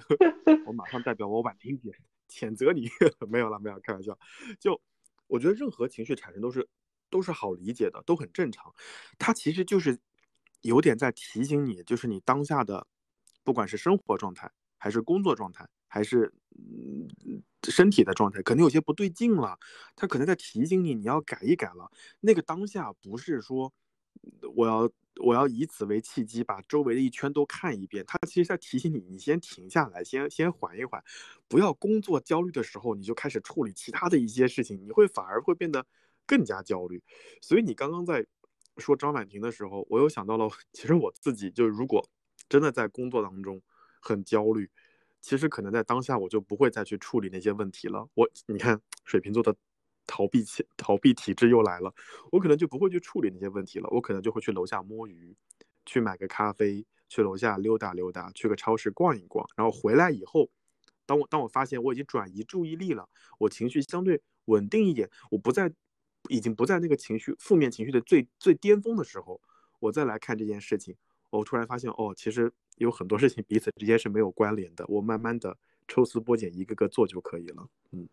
我马上代表我婉婷姐谴责你，没有了，没有，开玩笑。就我觉得任何情绪产生都是都是好理解的，都很正常。它其实就是有点在提醒你，就是你当下的不管是生活状态，还是工作状态，还是嗯身体的状态，可能有些不对劲了。他可能在提醒你，你要改一改了。那个当下不是说我要我要以此为契机，把周围的一圈都看一遍。他其实在提醒你，你先停下来，先先缓一缓，不要工作焦虑的时候你就开始处理其他的一些事情，你会反而会变得更加焦虑。所以你刚刚在说张婉婷的时候，我又想到了，其实我自己就如果真的在工作当中很焦虑，其实可能在当下我就不会再去处理那些问题了。我你看水瓶座的逃避体逃避体质又来了，我可能就不会去处理那些问题了，我可能就会去楼下摸鱼，去买个咖啡，去楼下溜达溜达，去个超市逛一逛，然后回来以后，当我当我发现我已经转移注意力了，我情绪相对稳定一点，我不在已经不在那个情绪负面情绪的最最巅峰的时候，我再来看这件事情，我突然发现哦，其实有很多事情彼此之间是没有关联的，我慢慢的抽丝剥茧，一个个做就可以了。嗯，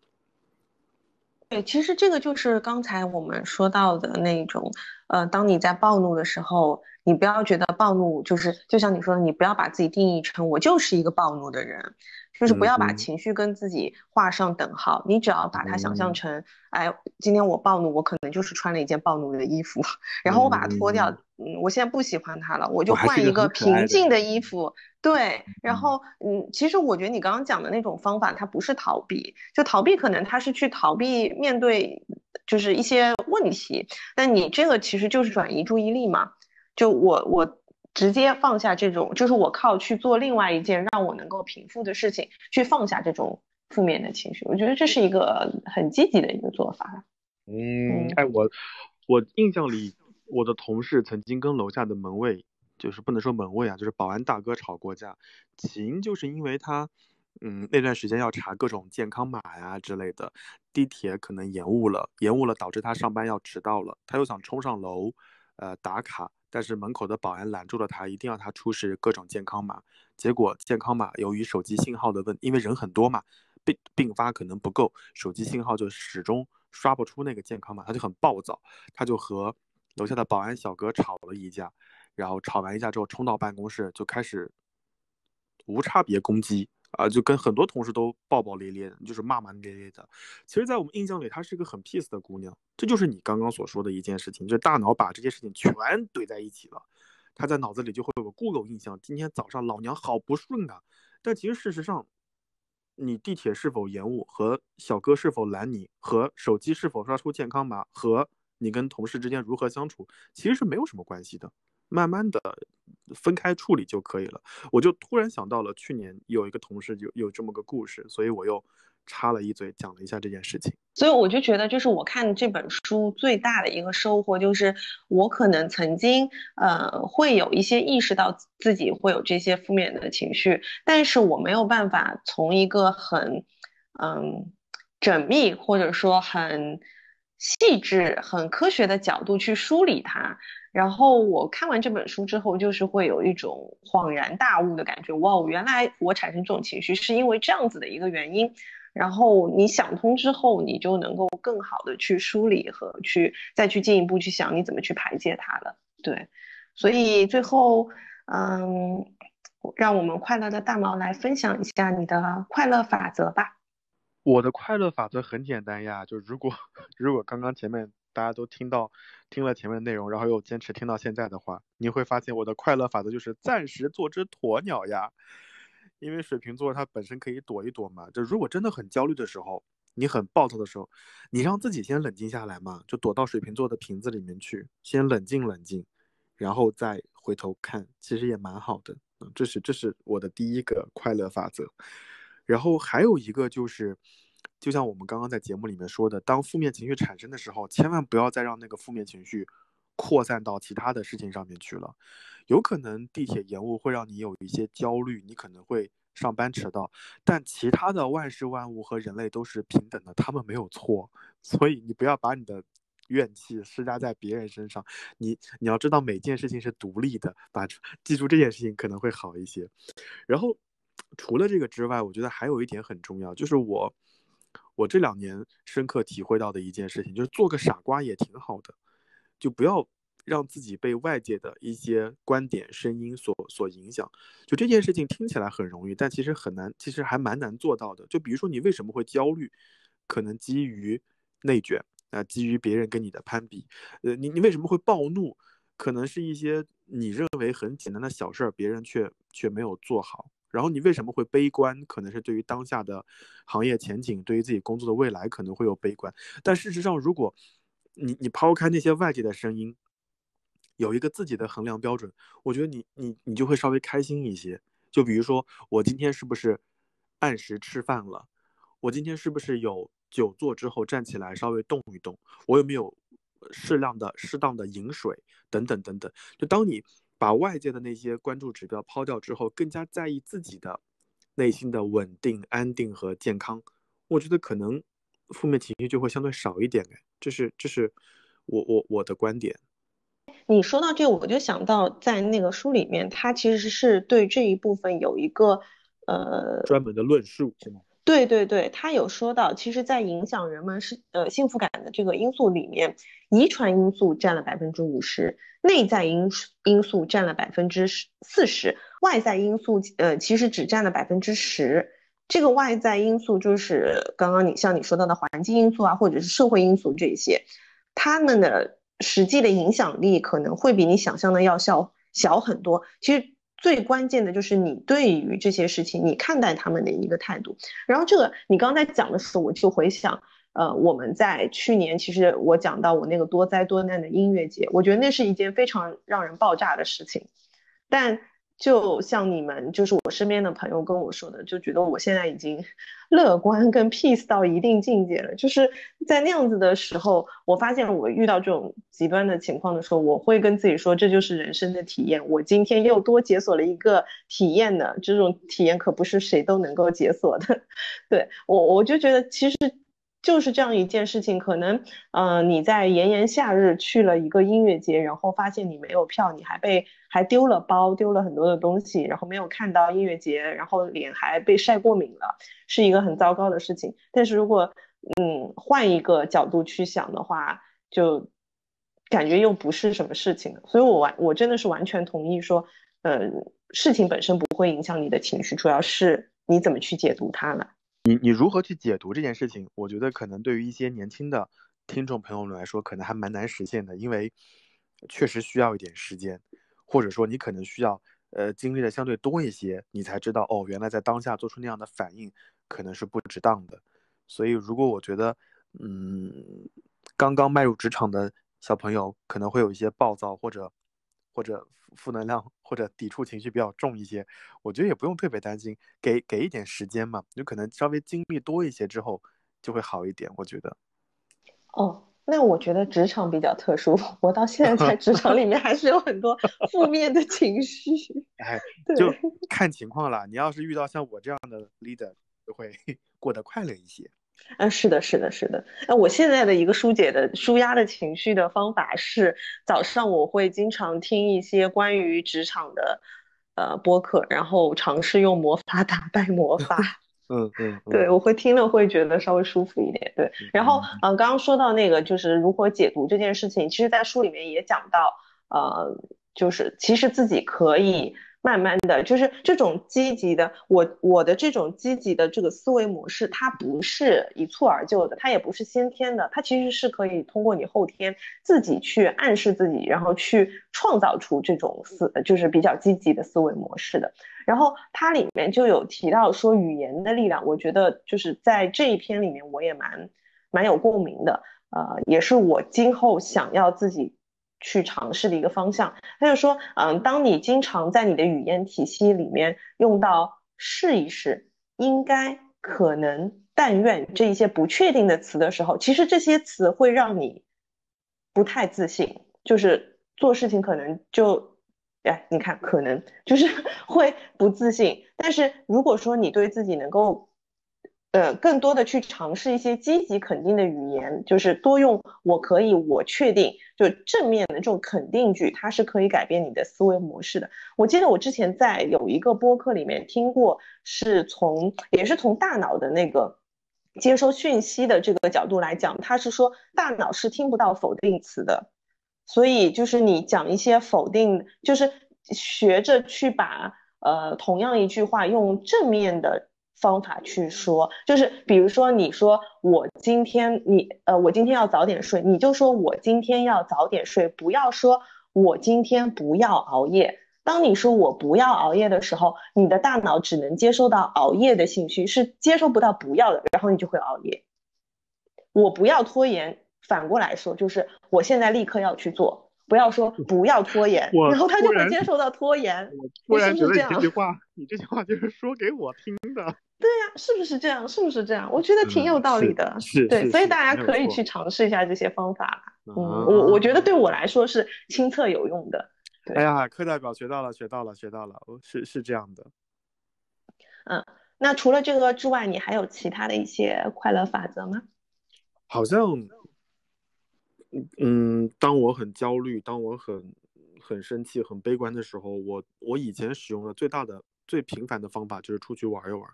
对，其实这个就是刚才我们说到的那种，呃，当你在暴怒的时候，你不要觉得暴怒就是，就像你说的，你不要把自己定义成我就是一个暴怒的人，就是不要把嗯。情绪跟自己画上等号，你只要把它想象嗯。成，哎，今天我暴怒，我可能就是穿了一件暴怒的衣服，然后我把它脱掉，嗯，我现在不喜欢它了，我就换一个平静的衣。服，对，然嗯后。嗯，其实我觉得你刚刚讲的那种方法，它不是逃避，就逃避可能它是去逃避面对就是一些问题，但你这个其实就是转移注意力嘛。就我我直接放下这种，就是我靠去做另外一件让我能够平复的事情，去放下这种负面的情绪，我觉得这是一个很积极的一个做法。嗯嗯，哎，我我印象里，我的同事曾经跟楼下的门卫，就是不能说门卫啊，就是保安大哥吵过架，起因就是因为他，嗯，那段时间要查各种健康码呀之类的，地铁可能延误了，延误了导致他上班要迟到了，他又想冲上楼，呃，打卡，但是门口的保安拦住了他，一定要他出示各种健康码，结果健康码由于手机信号的问，因为人很多嘛，并并发可能不够，手机信号就始终刷不出那个健康码，他就很暴躁，他就和楼下的保安小哥吵了一架，然后吵完一架之后冲到办公室就开始无差别攻击啊、就跟很多同事都暴暴咧咧的，就是骂骂咧咧的。其实，在我们印象里，她是一个很 peace 的姑娘，这就是你刚刚所说的一件事情，就是大脑把这些事情全怼在一起了。她在脑子里就会有个固有印象，今天早上老娘好不顺啊！但其实事实上，你地铁是否延误和小哥是否拦你，和手机是否刷出健康码，和你跟同事之间如何相处，其实是没有什么关系的。慢慢的分开处理就可以了。我就突然想到了去年有一个同事有有这么个故事，所以我又插了一嘴讲了一下这件事情。所以我就觉得，就是我看这本书最大的一个收获，就是我可能曾经呃会有一些意识到自己会有这些负面的情绪，但是我没有办法从一个很嗯缜密或者说很细致、很科学的角度去梳理它。然后我看完这本书之后，就是会有一种恍然大悟的感觉。哇，原来我产生这种情绪是因为这样子的一个原因。然后你想通之后，你就能够更好的去梳理和去再去进一步去想你怎么去排解它了。对，所以最后，嗯，让我们快乐的大毛来分享一下你的快乐法则吧。我的快乐法则很简单呀，就如果 如果刚刚前面大家都听到听了前面的内容，然后又坚持听到现在的话，你会发现我的快乐法则就是暂时做只鸵鸟呀。因为水瓶座它本身可以躲一躲嘛，就如果真的很焦虑的时候，你很暴躁的时候，你让自己先冷静下来嘛，就躲到水瓶座的瓶子里面去，先冷静冷静，然后再回头看，其实也蛮好的。这是这是我的第一个快乐法则。然后还有一个就是，就像我们刚刚在节目里面说的，当负面情绪产生的时候，千万不要再让那个负面情绪扩散到其他的事情上面去了。有可能地铁延误会让你有一些焦虑，你可能会上班迟到，但其他的万事万物和人类都是平等的，他们没有错，所以你不要把你的怨气施加在别人身上。你你要知道每件事情是独立的，把记住这件事情可能会好一些。然后除了这个之外，我觉得还有一点很重要，就是我我这两年深刻体会到的一件事情，就是做个傻瓜也挺好的，就不要让自己被外界的一些观点、声音所所影响。就这件事情听起来很容易，但其实很难，其实还蛮难做到的。就比如说你为什么会焦虑，可能基于内卷啊、基于别人跟你的攀比，呃，你你为什么会暴怒？可能是一些你认为很简单的小事儿，别人却却没有做好。然后你为什么会悲观？可能是对于当下的行业前景，对于自己工作的未来可能会有悲观。但事实上，如果你你抛开那些外界的声音，有一个自己的衡量标准，我觉得你你你就会稍微开心一些。就比如说，我今天是不是按时吃饭了？我今天是不是有久坐之后站起来稍微动一动？我有没有适量的、适当的饮水？等等等等。就当你把外界的那些关注指标抛掉之后，更加在意自己的内心的稳定、安定和健康，我觉得可能负面情绪就会相对少一点。哎，这是这是我我我的观点。你说到这，我就想到在那个书里面，它其实是对这一部分有一个呃专门的论述，是吗？对对对，他有说到，其实，在影响人们是呃幸福感的这个因素里面，遗传因素占了百分之五十，内在因因素占了百分之四十，外在因素呃其实只占了百分之十。这个外在因素就是刚刚你像你说到的环境因素啊，或者是社会因素这些，他们的实际的影响力可能会比你想象的要小小很多。其实。最关键的就是你对于这些事情，你看待他们的一个态度。然后这个你刚才讲的时候，我就回想，呃，我们在去年其实我讲到我那个多灾多难的音乐节，我觉得那是一件非常让人爆炸的事情，但。就像你们，就是我身边的朋友跟我说的，就觉得我现在已经 乐观跟 peace 到一定境界了。就是在那样子的时候，我发现我遇到这种极端的情况的时候，我会跟自己说，这就是人生的体验。我今天又多解锁了一个体验呢，这种体验可不是谁都能够解锁的。对我，我就觉得其实。就是这样一件事情，可能，嗯，你在炎炎夏日去了一个音乐节，然后发现你没有票，你还被还丢了包，丢了很多的东西，然后没有看到音乐节，然后脸还被晒过敏了，是一个很糟糕的事情。但是如果，嗯，换一个角度去想的话，就感觉又不是什么事情。所以我完，我真的是完全同意说，嗯，事情本身不会影响你的情绪，主要是你怎么去解读它了。你你如何去解读这件事情？我觉得可能对于一些年轻的听众朋友们来说，可能还蛮难实现的，因为确实需要一点时间，或者说你可能需要呃经历的相对多一些，你才知道哦，原来在当下做出那样的反应可能是不值当的。所以如果我觉得嗯刚刚迈入职场的小朋友可能会有一些暴躁或者。或者负能量或者抵触情绪比较重一些，我觉得也不用特别担心，给给一点时间嘛，就可能稍微经历多一些之后就会好一点，我觉得。哦，那我觉得职场比较特殊，我到现在在职场里面 还是有很多负面的情绪。哎，就看情况了，你要是遇到像我这样的 leader，就会 过得快乐一些。嗯，是的，是的，是的。那我现在的一个疏解的、舒压的情绪的方法是，早上我会经常听一些关于职场的呃播客，然后尝试用魔法打败魔法。嗯嗯，对，我会听了会觉得稍微舒服一点。对，然后嗯，刚刚说到那个就是如何解读这件事情，其实在书里面也讲到，呃，就是其实自己可以。慢慢的就是这种积极的，我我的这种积极的这个思维模式，它不是一蹴而就的，它也不是先天的，它其实是可以通过你后天自己去暗示自己，然后去创造出这种思，就是比较积极的思维模式的。然后它里面就有提到说语言的力量，我觉得就是在这一篇里面我也蛮蛮有共鸣的，呃，也是我今后想要自己。去尝试的一个方向，他就说，嗯，当你经常在你的语言体系里面用到试一试、应该、可能、但愿这一些不确定的词的时候，其实这些词会让你不太自信，就是做事情可能就，哎，你看，可能就是 会不自信。但是如果说你对自己能够呃，更多的去尝试一些积极肯定的语言，就是多用“我可以”“我确定”，就正面的这种肯定句，它是可以改变你的思维模式的。我记得我之前在有一个播客里面听过，是从也是从大脑的那个接收讯息的这个角度来讲，他是说大脑是听不到否定词的，所以就是你讲一些否定，就是学着去把呃同样一句话用正面的。方法去说，就是比如说，你说我今天你呃，我今天要早点睡，你就说我今天要早点睡，不要说我今天不要熬夜。当你说我不要熬夜的时候，你的大脑只能接收到熬夜的信息，是接收不到不要的，然后你就会熬夜。我不要拖延，反过来说就是我现在立刻要去做，不要说不要拖延，我然后他就会接受到拖延。我突然觉得是不是这样你这句话，你这句话就是说给我听的。对呀、是不是这样？是不是这样？我觉得挺有道理的。是对，所以大家可以去尝试一下这些方法啦。嗯，啊我我觉得对我来说是亲测有用的。对哎呀，课代表学到了，学到了，学到了，哦是是这样的。嗯那除了这个之外，你还有其他的一些快乐法则吗？好像，嗯，当我很焦虑，当我很很生气、很悲观的时候，我我以前使用的最大的、最频繁的方法就是出去玩一玩，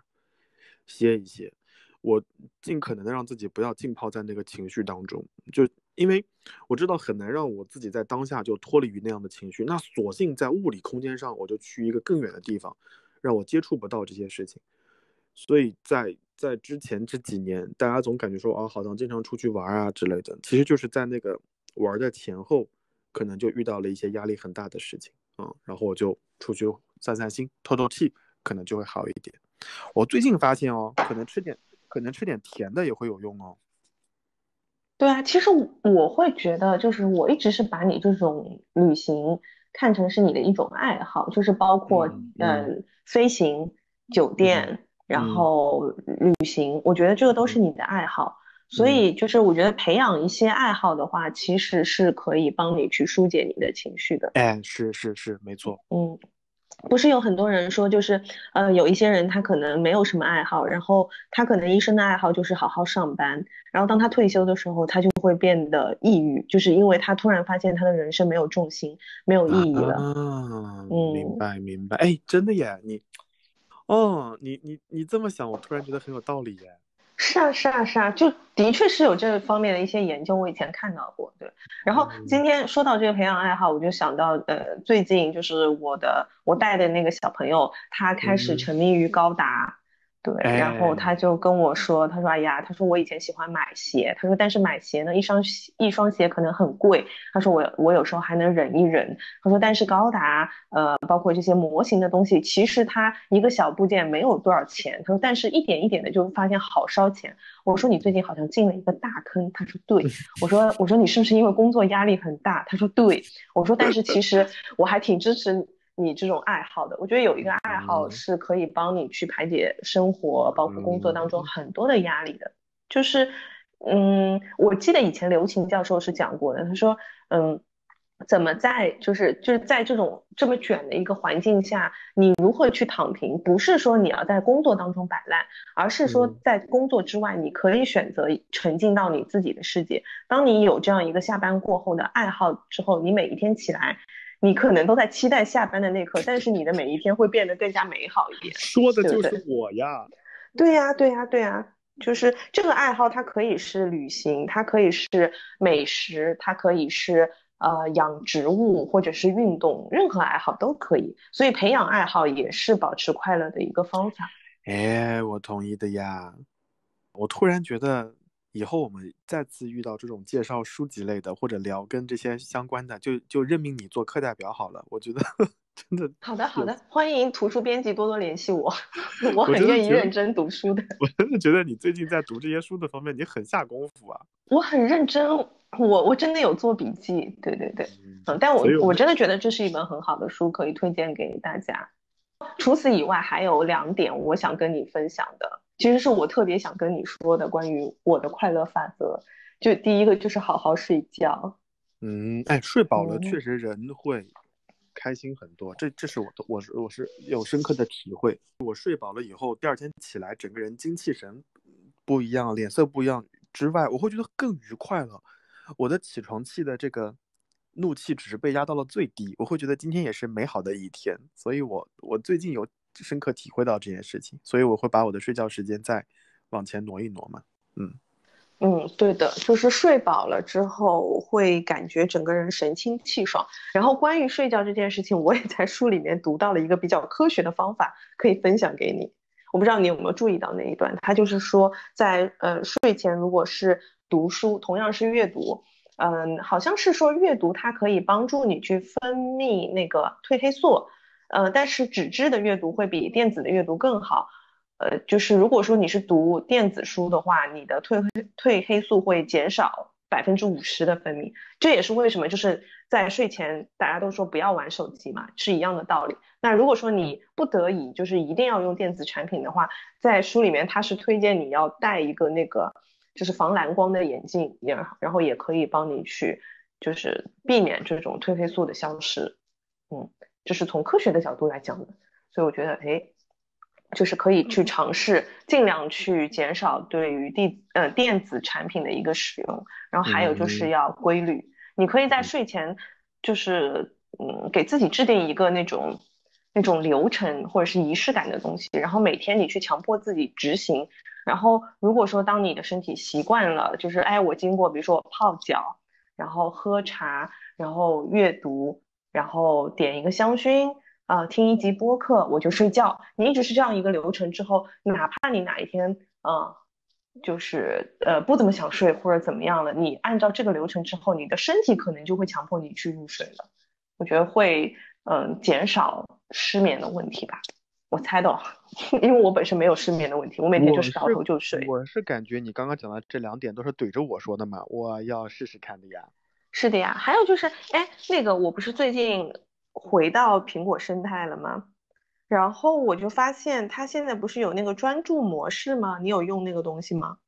歇一歇。我尽可能的让自己不要浸泡在那个情绪当中，就因为我知道很难让我自己在当下就脱离于那样的情绪，那索性在物理空间上，我就去一个更远的地方，让我接触不到这些事情。所以在在之前这几年，大家总感觉说啊，好像经常出去玩啊之类的，其实就是在那个玩的前后，可能就遇到了一些压力很大的事情啊、嗯，然后我就出去散散心、透透气，可能就会好一点。我最近发现哦，可能吃点可能吃点甜的也会有用哦。对啊，其实我我会觉得，就是我一直是把你这种旅行看成是你的一种爱好，就是包括嗯呃飞行、酒店，然嗯后旅行，我觉得这个都是你的爱好。所嗯以就是我觉得培养一些爱好的话，其实是可以帮你去疏解你的情绪的。哎，是是是，没错。嗯，不是有很多人说，就是呃，有一些人他可能没有什么爱好，然后他可能一生的爱好就是好好上班，然后当他退休的时候，他就会变得抑郁，就是因为他突然发现他的人生没有重心，没有意义了。啊，嗯明白明白。哎，真的耶，你，哦，你你你这么想，我突然觉得很有道理耶。是啊，是啊，是啊，就的确是有这方面的一些研究，我以前看到过。对，然后嗯今天说到这个培养爱好，我就想到，呃，最近就是我的我带的那个小朋友，他开始嗯沉迷于高达。对，然后哎他就跟我说，他说：“哎呀，他说我以前喜欢买鞋，他说但是买鞋呢，一双鞋一双鞋可能很贵，他说我我有时候还能忍一忍，他说但是高达，呃，包括这些模型的东西，其实它一个小部件没有多少钱，他说但是一点一点的就发现好烧钱。我说你最近好像进了一个大坑，他说对，我说我说你是不是因为工作压力很大？他说对，我说但是其实我还挺支持你这种爱好的，我觉得有一个爱好嗯是可以帮你去排解生活，包括工作当中很多的压力的。就是，嗯，我记得以前刘琴教授是讲过的，他说，嗯，怎么在就是就是在这种这么卷的一个环境下，你如何去躺平？不是说你要在工作当中摆烂，而是说嗯在工作之外，你可以选择沉浸到你自己的世界。当你有这样一个下班过后的爱好之后，你每一天起来。你可能都在期待下班的那刻，但是你的每一天会变得更加美好一点。说的就是我呀。对呀，对呀，对呀，就是这个爱好，它可以是旅行，它可以是美食，它可以是呃养植物或者是运动，任何爱好都可以。所以培养爱好也是保持快乐的一个方法。哎，我同意的呀。我突然觉得，以后我们再次遇到这种介绍书籍类的，或者聊跟这些相关的，就就任命你做课代表好了。我觉得 真的，好的，好的，欢迎图书编辑多多联系我，我我很愿意认真读书的。我真的觉得你最近在读这些书的方面，你很下功夫啊。我很认真，我我真的有做笔记，对对对。嗯嗯，但我我我真的觉得这是一本很好的书，可以推荐给大家。除此以外，还有两点我想跟你分享的，其实是我特别想跟你说的关于我的快乐法则。就第一个就是好好睡觉，嗯，哎，睡饱了嗯确实人会开心很多，这这是我的，我是我是有深刻的体会。我睡饱了以后，第二天起来整个人精气神不一样，脸色不一样之外，我会觉得更愉快了。我的起床气的这个怒气值被压到了最低，我会觉得今天也是美好的一天。所以我我最近有深刻体会到这件事情，所以我会把我的睡觉时间再往前挪一挪嘛。嗯。嗯，对的，就是睡饱了之后会感觉整个人神清气爽。然后关于睡觉这件事情，我也在书里面读到了一个比较科学的方法，可以分享给你。我不知道你有没有注意到那一段，它就是说在呃睡前如果是读书，同样是阅读，嗯，好像是说阅读它可以帮助你去分泌那个褪黑素，呃，但是纸质的阅读会比电子的阅读更好。呃，就是如果说你是读电子书的话，你的褪黑褪黑素会减少，百分之五十的分泌。这也是为什么就是在睡前大家都说不要玩手机嘛，是一样的道理。那如果说你不得已就是一定要用电子产品的话，在书里面它是推荐你要戴一个那个就是防蓝光的眼镜，也然后也可以帮你去就是避免这种褪黑素的消失。嗯，这是从科学的角度来讲的，所以我觉得哎。就是可以去尝试，尽量去减少对于电呃电子产品的一个使用，然后还有就是要规律。你可以在睡前，就是嗯给自己制定一个那种那种流程或者是仪式感的东西，然后每天你去强迫自己执行。然后如果说当你的身体习惯了，就是哎我经过比如说我泡脚，然后喝茶，然后阅读，然后点一个香薰。啊，听一集播客我就睡觉。你一直是这样一个流程之后，哪怕你哪一天啊，就是呃不怎么想睡或者怎么样了，你按照这个流程之后，你的身体可能就会强迫你去入睡了。我觉得会嗯减少失眠的问题吧。我猜的，因为我本身没有失眠的问题，我每天就是倒头就睡。我是感觉你刚刚讲的这两点都是怼着我说的嘛，我要试试看的呀。是的呀，还有就是，哎，那个我不是最近。回到苹果生态了吗？然后我就发现它现在不是有那个专注模式吗？你有用那个东西吗？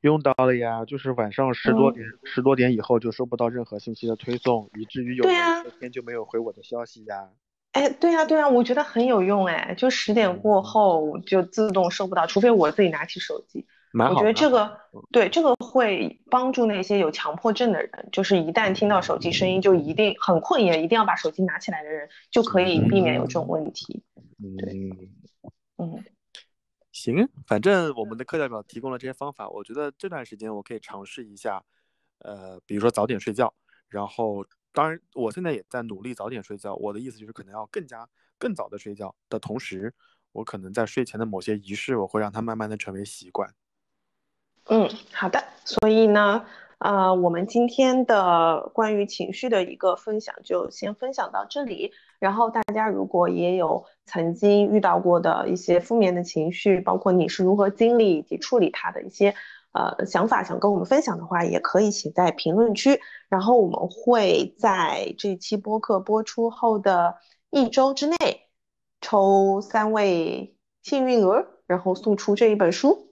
用到了呀，就是晚上十多点十多点以后就收不到任何信息的推送，以至于有人昨天就没有回我的消息呀。哎，对呀对呀，我觉得很有用哎，就十点过后就自动收不到，除非我自己拿起手机。我觉得这个对这个会帮助那些有强迫症的人，就是一旦听到手机声音就一定很困也一定要把手机拿起来的人，就可以避免有这种问题。对，嗯，行，反正我们的课代表提供了这些方法，我觉得这段时间我可以尝试一下，呃，比如说早点睡觉，然后当然我现在也在努力早点睡觉，我的意思就是可能要更加更早的睡觉的同时，我可能在睡前的某些仪式，我会让它慢慢的成为习惯。嗯，好的。所以呢，呃，我们今天的关于情绪的一个分享就先分享到这里。然后大家如果也有曾经遇到过的一些负面的情绪，包括你是如何经历以及处理它的一些呃想法，想跟我们分享的话，也可以写在评论区。然后我们会在这期播客播出后的一周之内抽三位幸运儿，然后送出这一本书。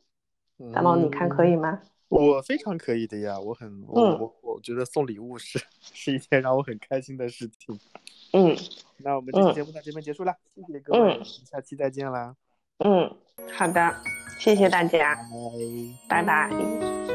大猫，你看可以吗？我非常可以的呀，我很我我我觉得送礼物是 是一件让我很开心的事情。嗯，那我们这期节目到这边结束了，谢谢各位，下期再见啦。嗯，好的，谢谢大家，拜拜。